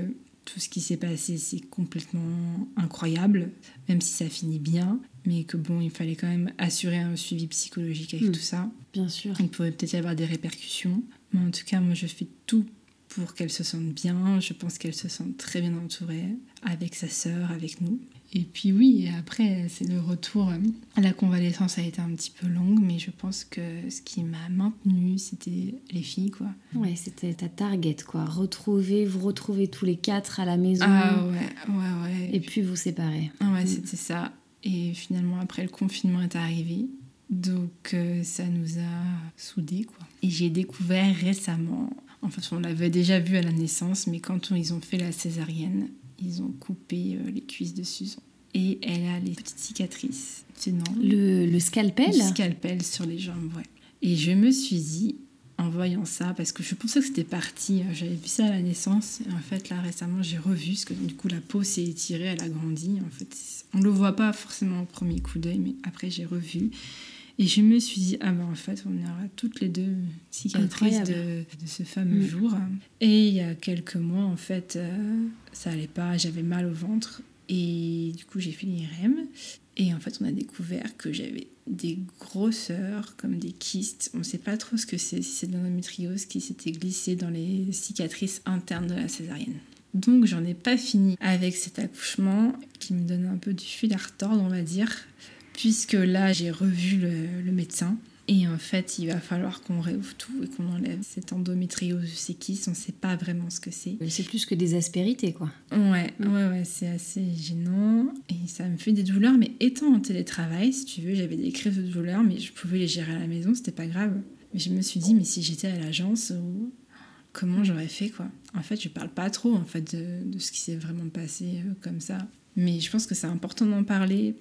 tout ce qui s'est passé, c'est complètement incroyable, même si ça finit bien, mais que bon, il fallait quand même assurer un suivi psychologique avec hmm. tout ça. Bien sûr. Il pourrait peut-être y avoir des répercussions, mais en tout cas, moi, je fais tout pour qu'elle se sente bien. Je pense qu'elle se sente très bien entourée avec sa sœur, avec nous. Et puis oui, après, c'est le retour. La convalescence a été un petit peu longue, mais je pense que ce qui m'a maintenue, c'était les filles, quoi. Ouais, c'était ta target, quoi. Retrouver, vous retrouver tous les quatre à la maison. Ah ouais, ouais, ouais. Et puis vous séparer. Ah ouais, mm. c'était ça. Et finalement, après, le confinement est arrivé. Donc, euh, ça nous a soudés, quoi. Et j'ai découvert récemment, en fait, on l'avait déjà vu à la naissance, mais quand ils ont fait la césarienne, ils ont coupé euh, les cuisses de Susan. Et elle a les petites cicatrices. non le, le scalpel Le scalpel sur les jambes, ouais. Et je me suis dit, en voyant ça, parce que je pensais que c'était parti, euh, j'avais vu ça à la naissance, et en fait là récemment j'ai revu, parce que du coup la peau s'est étirée, elle a grandi, en fait on le voit pas forcément au premier coup d'œil, mais après j'ai revu, et je me suis dit, ah ben en fait, on aura toutes les deux cicatrices de, de, ce fameux mm. jour. Et il y a quelques mois, en fait, euh, ça allait pas, j'avais mal au ventre. Et du coup, j'ai fait l'IRM. Et en fait, on a découvert que j'avais des grosseurs, comme des kystes. On ne sait pas trop ce que c'est, si c'est de l'endométriose qui s'était glissé dans les cicatrices internes de la césarienne. Donc, j'en ai pas fini avec cet accouchement qui me donne un peu du fil à retordre, on va dire puisque là j'ai revu le, médecin. Et en fait, il va falloir qu'on réouvre tout et qu'on enlève cette endométriose séquisse. On ne sait pas vraiment ce que c'est. C'est plus que des aspérités, quoi. Ouais, ouais, ouais, c'est assez gênant. Et ça me fait des douleurs. Mais étant en télétravail, si tu veux, j'avais des crises de douleurs, mais je pouvais les gérer à la maison, c'était pas grave. Mais je me suis dit, mais si j'étais à l'agence, comment j'aurais fait, quoi? En fait, je parle pas trop, en fait, de, de ce qui s'est vraiment passé euh, comme ça. Mais je pense que c'est important d'en parler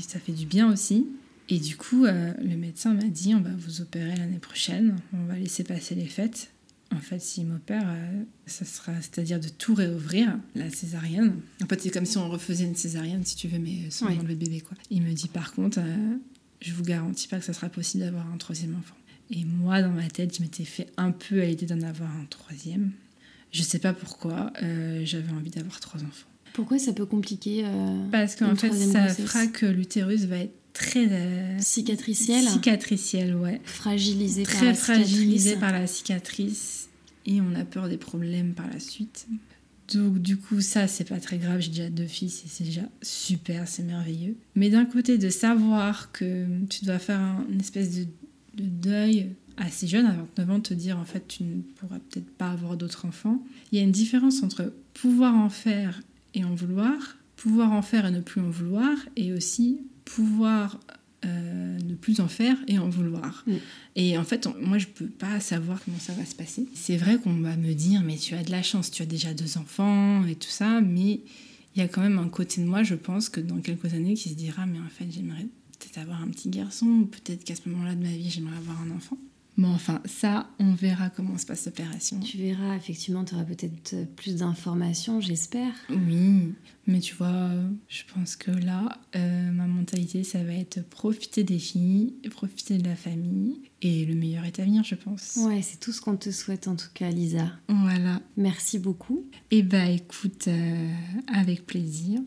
ça fait du bien aussi. Et du coup, euh, le médecin m'a dit on va vous opérer l'année prochaine, on va laisser passer les fêtes. En fait, s'il m'opère, euh, ça sera, c'est-à-dire de tout réouvrir, la césarienne. En fait, c'est comme si on refaisait une césarienne, si tu veux, mais sans enlever le bébé, quoi. Il me dit par contre, euh, je vous garantis pas que ça sera possible d'avoir un troisième enfant. Et moi, dans ma tête, je m'étais fait un peu à l'idée d'en avoir un troisième. Je sais pas pourquoi, j'avais envie d'avoir trois enfants. Pourquoi ça peut compliquer euh, Parce qu'en fait, ça fera que l'utérus va être très euh, cicatriciel. Cicatriciel, ouais. Fragilisé très par la fragilisé par la cicatrice et on a peur des problèmes par la suite. Donc du coup, ça c'est pas très grave. J'ai déjà deux fils et c'est déjà super, c'est merveilleux. Mais d'un côté, de savoir que tu dois faire une espèce de, de deuil assez jeune, à 29 ans, te dire en fait tu ne pourras peut-être pas avoir d'autres enfants. Il y a une différence entre pouvoir en faire et en vouloir, pouvoir en faire et ne plus en vouloir, et aussi pouvoir euh, ne plus en faire et en vouloir. Mm. Et en fait, moi, je peux pas savoir comment ça va se passer. C'est vrai qu'on va me dire, mais tu as de la chance, tu as déjà deux enfants et tout ça, mais il y a quand même un côté de moi, je pense, que dans quelques années, qui se dira, mais en fait, j'aimerais peut-être avoir un petit garçon, ou peut-être qu'à ce moment-là de ma vie, j'aimerais avoir un enfant. Bon, enfin, ça, on verra comment se passe l'opération. Tu verras, effectivement, tu auras peut-être plus d'informations, j'espère. Oui, mais tu vois, je pense que là, euh, ma mentalité, ça va être profiter des filles, profiter de la famille, et le meilleur est à venir, je pense. Ouais, c'est tout ce qu'on te souhaite en tout cas, Lisa. Voilà. Merci beaucoup. Eh bah écoute, euh, avec plaisir.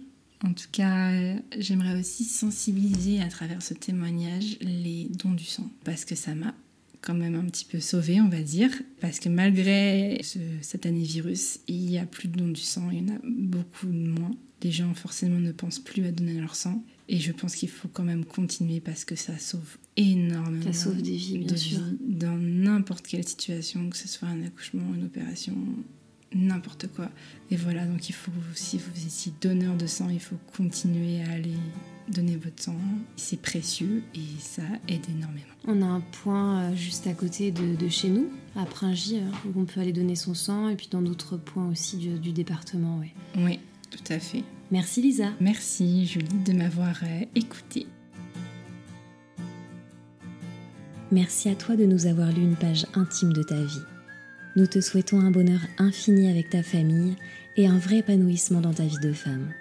En tout cas, j'aimerais aussi sensibiliser à travers ce témoignage les dons du sang, parce que ça m'a quand même un petit peu sauvé, on va dire, parce que malgré cet année virus, il y a plus de dons du sang, il y en a beaucoup moins. Les gens forcément ne pensent plus à donner leur sang. Et je pense qu'il faut quand même continuer parce que ça sauve énormément. Ça sauve des vies, bien sûr. dans n'importe quelle situation, que ce soit un accouchement, une opération, n'importe quoi. Et voilà, donc il faut, si vous étiez donneur de sang, il faut continuer à aller donner votre sang. C'est précieux et ça aide énormément. On a un point euh, juste à côté de, chez nous, à Pringy, euh, où on peut aller donner son sang, et puis dans d'autres points aussi du, département. Ouais. Oui, tout à fait. Merci Lisa. Merci Julie de m'avoir euh, écouté. Merci à toi de nous avoir lu une page intime de ta vie. Nous te souhaitons un bonheur infini avec ta famille et un vrai épanouissement dans ta vie de femme.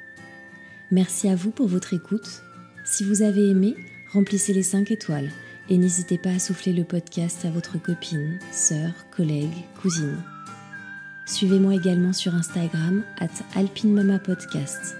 Merci à vous pour votre écoute. Si vous avez aimé, remplissez les 5 étoiles et n'hésitez pas à souffler le podcast à votre copine, sœur, collègue, cousine. Suivez-moi également sur Instagram at Podcast.